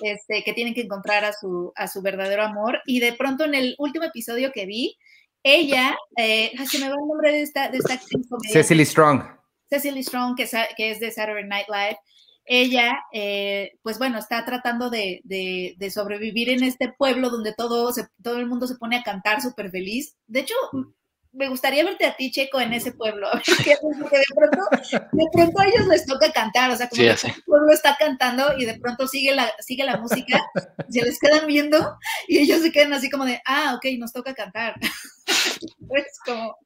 este, que tienen que encontrar a su, a su verdadero amor, y de pronto en el último episodio que vi, ella, eh, se me va el nombre de esta, de esta Cecily Strong. Cecily Strong, que, que es de Saturday Night Live, ella, eh, pues bueno, está tratando de, sobrevivir en este pueblo donde todo, todo el mundo se pone a cantar súper feliz. De hecho, me gustaría verte a ti, Checo, en ese pueblo. Porque de pronto, a ellos les toca cantar, o sea, como el pueblo está cantando y de pronto sigue la, sigue la música, se les quedan viendo y ellos se quedan así como de, ah, ok, nos toca cantar. es como,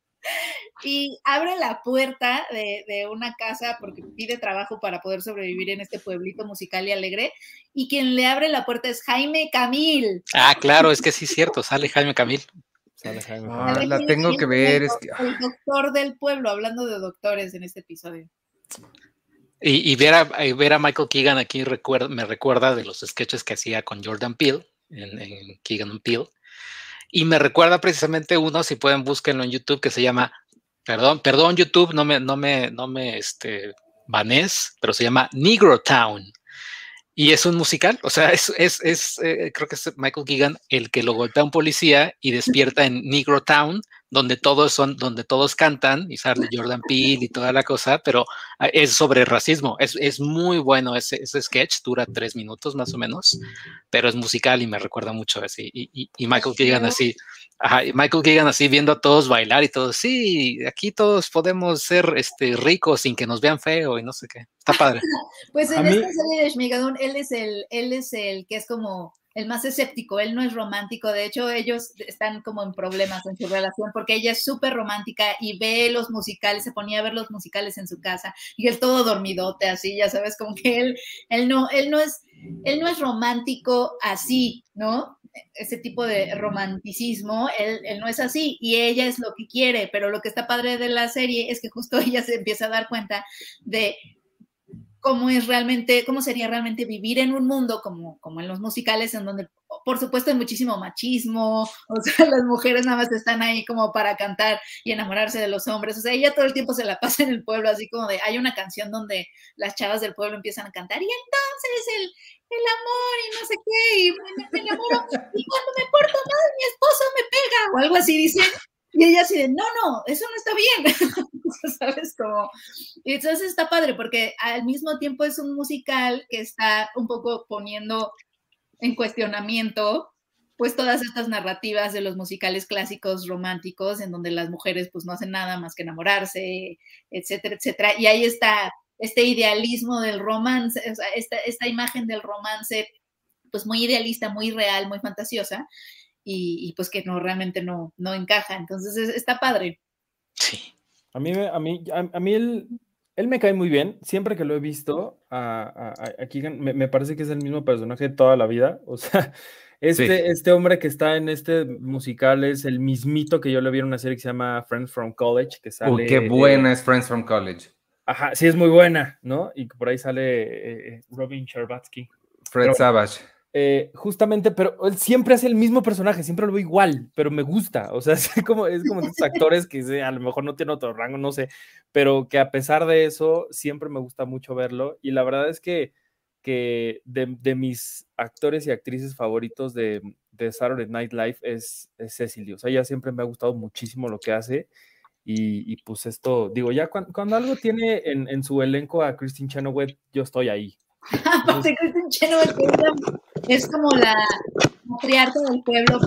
y abre la puerta de, una casa porque pide trabajo para poder sobrevivir en este pueblito musical y alegre. Y quien le abre la puerta es Jaime Camil. Ah, claro, es que sí es cierto, sale Jaime Camil. Sale Jaime ah, la tengo que ver. El, el doctor del pueblo, hablando de doctores en este episodio. Y, ver, a, ver, a, Michael Keegan aquí me recuerda de los sketches que hacía con Jordan Peele en, en Keegan Peele y me recuerda precisamente uno, si pueden búsquenlo en YouTube, que se llama, perdón, perdón YouTube, no me, no me, no me, este, banés, pero se llama Negro Town. Y es un musical, o sea, es, es, es eh, creo que es Michael Keegan el que lo golpea a un policía y despierta en Negro Town, donde todos son, donde todos cantan y sale Jordan Peele y toda la cosa, pero ah, es sobre racismo. Es, es muy bueno ese, ese, sketch, dura tres minutos más o menos, pero es musical y me recuerda mucho así. Y, y, Michael Keegan así, ajá, Michael Keegan así viendo a todos bailar y todo, sí, aquí todos podemos ser este, ricos sin que nos vean feo y no sé qué. Está padre. pues en esta serie de Schmigadun, él es el, él es el que es como el más escéptico, él no es romántico, de hecho ellos están como en problemas en su relación porque ella es súper romántica y ve los musicales, se ponía a ver los musicales en su casa y él todo dormidote así, ya sabes, como que él, él no, él no es, él no es romántico así, ¿no? Ese tipo de romanticismo, él, él no es así y ella es lo que quiere, pero lo que está padre de la serie es que justo ella se empieza a dar cuenta de cómo es realmente, cómo sería realmente vivir en un mundo como, como en los musicales, en donde, por supuesto, hay muchísimo machismo, o sea, las mujeres nada más están ahí como para cantar y enamorarse de los hombres, o sea, ella todo el tiempo se la pasa en el pueblo, así como de, hay una canción donde las chavas del pueblo empiezan a cantar y entonces el, el amor y no sé qué, y me, me enamoro, y cuando me porto mal, mi esposo me pega, o algo así, dicen, y ella así de, no, no, eso no está bien. ¿Sabes? Como, y entonces está padre porque al mismo tiempo es un musical que está un poco poniendo en cuestionamiento pues todas estas narrativas de los musicales clásicos románticos en donde las mujeres pues no hacen nada más que enamorarse, etcétera, etcétera. Y ahí está este idealismo del romance, esta, esta imagen del romance pues muy idealista, muy real, muy fantasiosa y, pues que no, realmente no, no encaja. Entonces está padre. Sí. A mí, a mí, a, mí él, él, me cae muy bien. Siempre que lo he visto, a, me, me, parece que es el mismo personaje toda la vida. O sea, este, este hombre que está en este musical es el mismito que yo le vi en una serie que se llama Friends from College. Que sale, qué buena es Friends from College. Ajá, sí es muy buena, ¿no? Y por ahí sale eh, eh, Robin Sherbatsky. Fred Savage. Eh, justamente, pero él siempre hace el mismo personaje, siempre lo veo igual, pero me gusta, o sea, es como, es como actores que a lo mejor no tienen otro rango, no sé, pero que a pesar de eso, siempre me gusta mucho verlo, y la verdad es que, que de, mis actores y actrices favoritos de, de Saturday Night Live es, Cecily, o sea, ella siempre me ha gustado muchísimo lo que hace, y, pues esto, digo, ya cuando, algo tiene en, en, su elenco a Christine Chenoweth, yo estoy ahí. Chenoweth es como la matriarca del pueblo,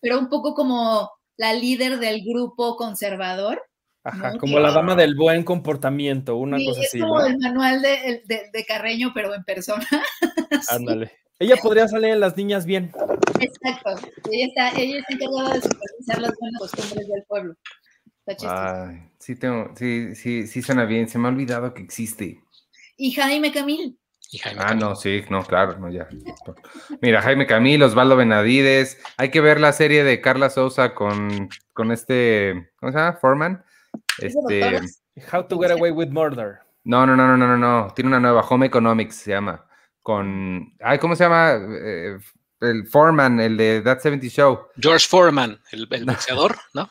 pero, un poco como la líder del grupo conservador. Ajá, como la dama del buen comportamiento, una cosa así. Es como el manual de, de, Carreño, pero en persona. Ándale. Ella podría salir en las niñas bien. Exacto. Ella está, ella está encargada de supervisar las buenas costumbres del pueblo. Ay, sí, tengo, sí, sí, sí suena bien. Se me ha olvidado que existe. Y Jaime Camil ah, no, sí, no, claro, no, ya. Mira, Jaime Camil, Osvaldo Benavides. Hay que ver la serie de Carla Sousa con, con este, ¿cómo se llama? Foreman. Este, How to Get Away with Murder. No, no, no, no, no, no, Tiene una nueva, Home Economics se llama. Con, ay, ¿cómo se llama? Eh, el Foreman, el de That 70 Show. George Foreman, el, el boxeador, ¿no?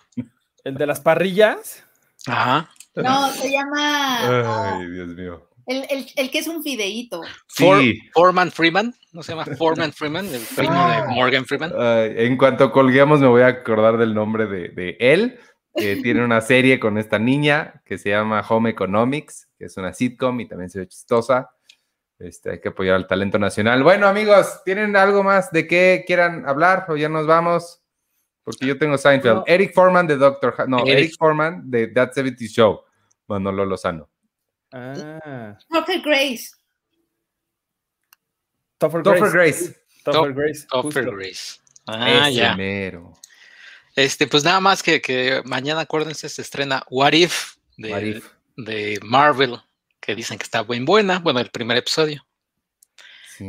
El de las parrillas. Ajá. No, se llama. Ay, Dios mío. El, el, el, que es un fideíto. Sí. Foreman Freeman, ¿no se llama Foreman Freeman? El primo de ah. Morgan Freeman. en cuanto colguemos me voy a acordar del nombre de, de él. Que tiene una serie con esta niña que se llama Home Economics, que es una sitcom y también se ve chistosa. Este, hay que apoyar al talento nacional. Bueno, amigos, ¿tienen algo más de qué quieran hablar o ya nos vamos? Porque yo tengo Seinfeld. Eric Foreman de Doctor... No, Eric, Eric Foreman de That 70 Show. Manolo Lozano. Ah. Topher Grace. Topher Grace. Topher Grace. Topher Grace. Ah, ya. Este, pues nada más que, que, mañana, acuérdense, se estrena What If de, de Marvel, que dicen que está muy buena. Bueno, el primer episodio. Sí.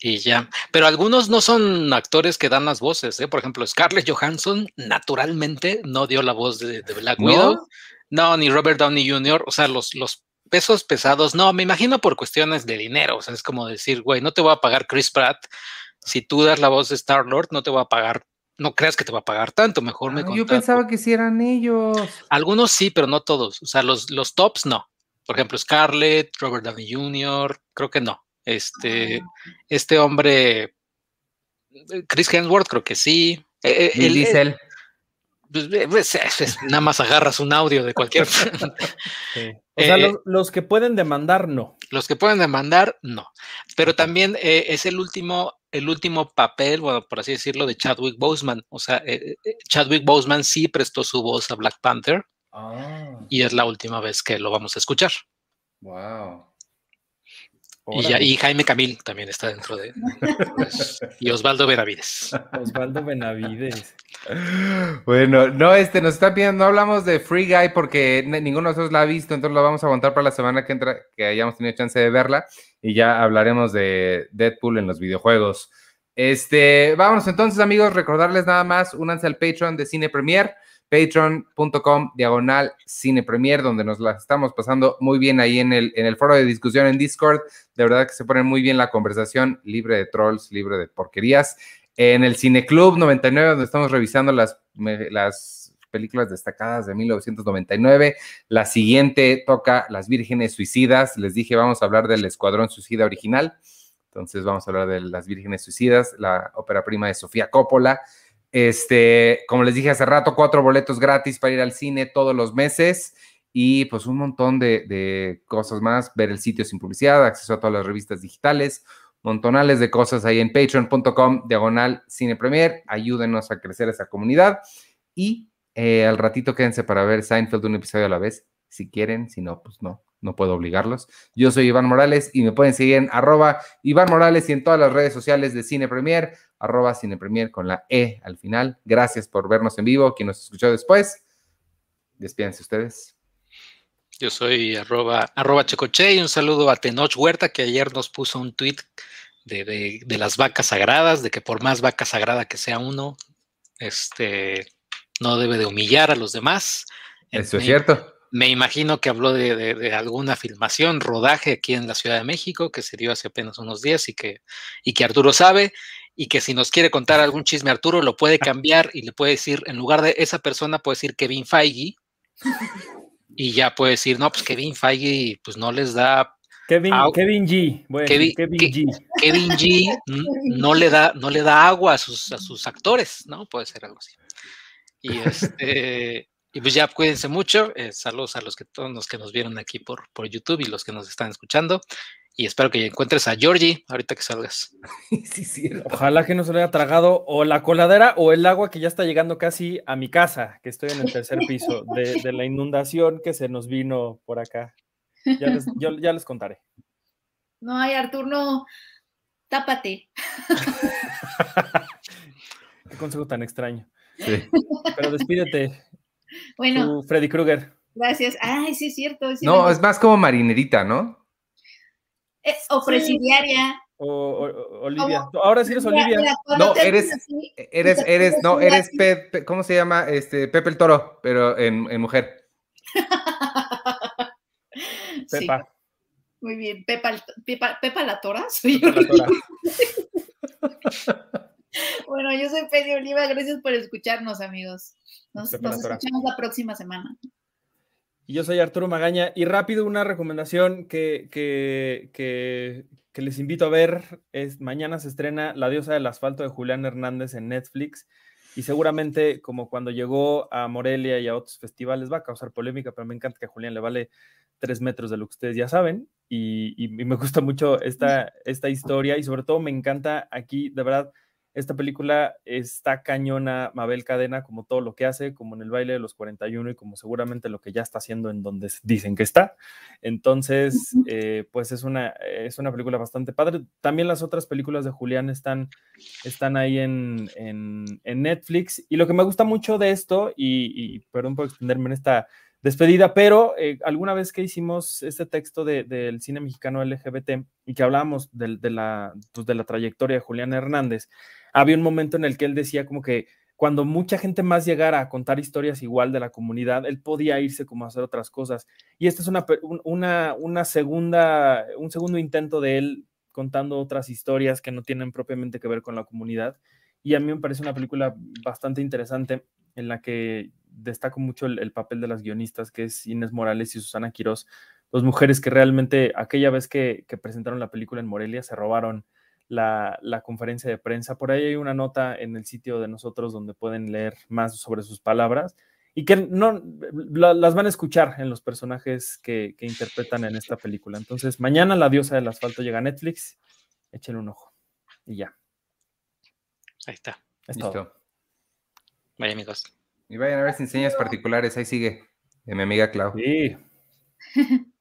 Y ya. Pero algunos no son actores que dan las voces. ¿eh? Por ejemplo, Scarlett Johansson naturalmente no dio la voz de, Black Widow. No, ni Robert Downey Jr. O sea, los, los pesos pesados, no, me imagino por cuestiones de dinero, o sea, es como decir, güey, no te voy a pagar Chris Pratt, si tú das la voz de Star Lord, no te voy a pagar, no creas que te va a pagar tanto, mejor me Yo pensaba que si eran ellos. Algunos sí, pero no todos, o sea, los, los tops no. Por ejemplo, Scarlett, Robert Downey Jr., creo que no. Este, ah. este hombre, Chris Hemsworth, creo que sí. Eh, eh, pues, pues, nada más agarras un audio de cualquier. O sea, eh, los, que pueden demandar, no. Los que pueden demandar, no. Pero también eh, es el último, el último papel, bueno, por así decirlo, de Chadwick Boseman. O sea, eh, Chadwick Boseman sí prestó su voz a Black Panther. Ah. Y es la última vez que lo vamos a escuchar. Wow. Y, Jaime Camil también está dentro de. y Osvaldo Benavides. Osvaldo Benavides. Bueno, no, este, nos está pidiendo, no hablamos de Free Guy porque ninguno de nosotros la ha visto, entonces lo vamos a aguantar para la semana que entra, que hayamos tenido chance de verla, y ya hablaremos de Deadpool en los videojuegos. Este, vámonos entonces, amigos, recordarles nada más, únanse al Patreon de Cine Premier patreon.com diagonal cine premier, donde nos la estamos pasando muy bien ahí en el, en el foro de discusión en Discord. De verdad que se pone muy bien la conversación, libre de trolls, libre de porquerías. En el Cine Club 99, donde estamos revisando las, las películas destacadas de 1999. La siguiente toca Las Vírgenes Suicidas. Les dije, vamos a hablar del Escuadrón Suicida original. Entonces vamos a hablar de Las Vírgenes Suicidas, la ópera prima de Sofía Coppola. Este, como les dije hace rato, cuatro boletos gratis para ir al cine todos los meses y pues un montón de, cosas más, ver el sitio sin publicidad, acceso a todas las revistas digitales, montonales de cosas ahí en patreon.com, diagonal cine premier, ayúdenos a crecer esa comunidad y eh, al ratito quédense para ver Seinfeld un episodio a la vez, si quieren, si no, pues no, no puedo obligarlos. Yo soy Iván Morales y me pueden seguir en arroba Iván Morales y en todas las redes sociales de Cine Premier, arroba Cine Premier con la E al final. Gracias por vernos en vivo, quien nos escuchó después. Despídense ustedes. Yo soy arroba, arroba Checoche y un saludo a Tenoch Huerta que ayer nos puso un tweet de, de, las vacas sagradas, de que por más vaca sagrada que sea uno, este, no debe de humillar a los demás. Eso es cierto me imagino que habló de, alguna filmación, rodaje aquí en la Ciudad de México, que se dio hace apenas unos días y que, y que Arturo sabe, y que si nos quiere contar algún chisme Arturo, lo puede cambiar y le puede decir, en lugar de esa persona, puede decir Kevin Feige, y ya puede decir, no, pues Kevin Feige, pues no les da... Kevin, Kevin G. Kevin, G. Kevin G no le da, no le da agua a sus, a sus actores, ¿no? Puede ser algo así. Y este, y pues ya cuídense mucho. Eh, saludos a los que todos los que nos vieron aquí por, por YouTube y los que nos están escuchando. Y espero que encuentres a Georgie ahorita que salgas. sí, sí. Ojalá que no se le haya tragado o la coladera o el agua que ya está llegando casi a mi casa, que estoy en el tercer piso, de, la inundación que se nos vino por acá. Ya les, yo, ya les contaré. No, hay Artur, no. Tápate. Qué consejo tan extraño. Sí. Pero despídete. Bueno. Freddy Krueger. Gracias. Ay, sí, es cierto. no, es más como marinerita, ¿no? Eh, o presidiaria. O, Olivia. Ahora sí eres Olivia. no, eres, eres, eres, no, eres Pepe, ¿cómo se llama? Este, Pepe el Toro, pero en, en mujer. Pepa. Muy bien. Pepa, Pepa, Pepa la Tora. Soy Pepa la Tora. Bueno, yo soy Pedro Oliva, gracias por escucharnos, amigos. Nos, escuchamos la próxima semana. Y yo soy Arturo Magaña. Y rápido, una recomendación que, que, que, les invito a ver es mañana se estrena La diosa del asfalto de Julián Hernández en Netflix. Y seguramente, como cuando llegó a Morelia y a otros festivales, va a causar polémica, pero me encanta que a Julián le vale tres metros de lo que ustedes ya saben. Y, y me gusta mucho esta, esta historia. Y sobre todo me encanta aquí, de verdad, esta película está cañona Mabel Cadena, como todo lo que hace, como en el baile de los 41 y como seguramente lo que ya está haciendo en donde dicen que está. Entonces, eh, pues es una, es una película bastante padre. También las otras películas de Julián están, están ahí en, Netflix. Y lo que me gusta mucho de esto, y, perdón por extenderme en esta despedida, pero eh, alguna vez que hicimos este texto del cine mexicano LGBT y que hablábamos de, la, pues, de la trayectoria de Julián Hernández, había un momento en el que él decía como que cuando mucha gente más llegara a contar historias igual de la comunidad, él podía irse como a hacer otras cosas. Y este es una, una, una segunda, un segundo intento de él contando otras historias que no tienen propiamente que ver con la comunidad. Y a mí me parece una película bastante interesante en la que destaco mucho el, papel de las guionistas, que es Inés Morales y Susana Quirós, dos mujeres que realmente aquella vez que, que presentaron la película en Morelia se robaron la, conferencia de prensa. Por ahí hay una nota en el sitio de nosotros donde pueden leer más sobre sus palabras y que no las van a escuchar en los personajes que, interpretan en esta película. Entonces, mañana La Diosa del Asfalto llega a Netflix. Echen un ojo. Y ya. Ahí está. Listo. Vaya, amigos. Y vayan a ver si enseñas particulares. Ahí sigue. De mi amiga Clau. Sí.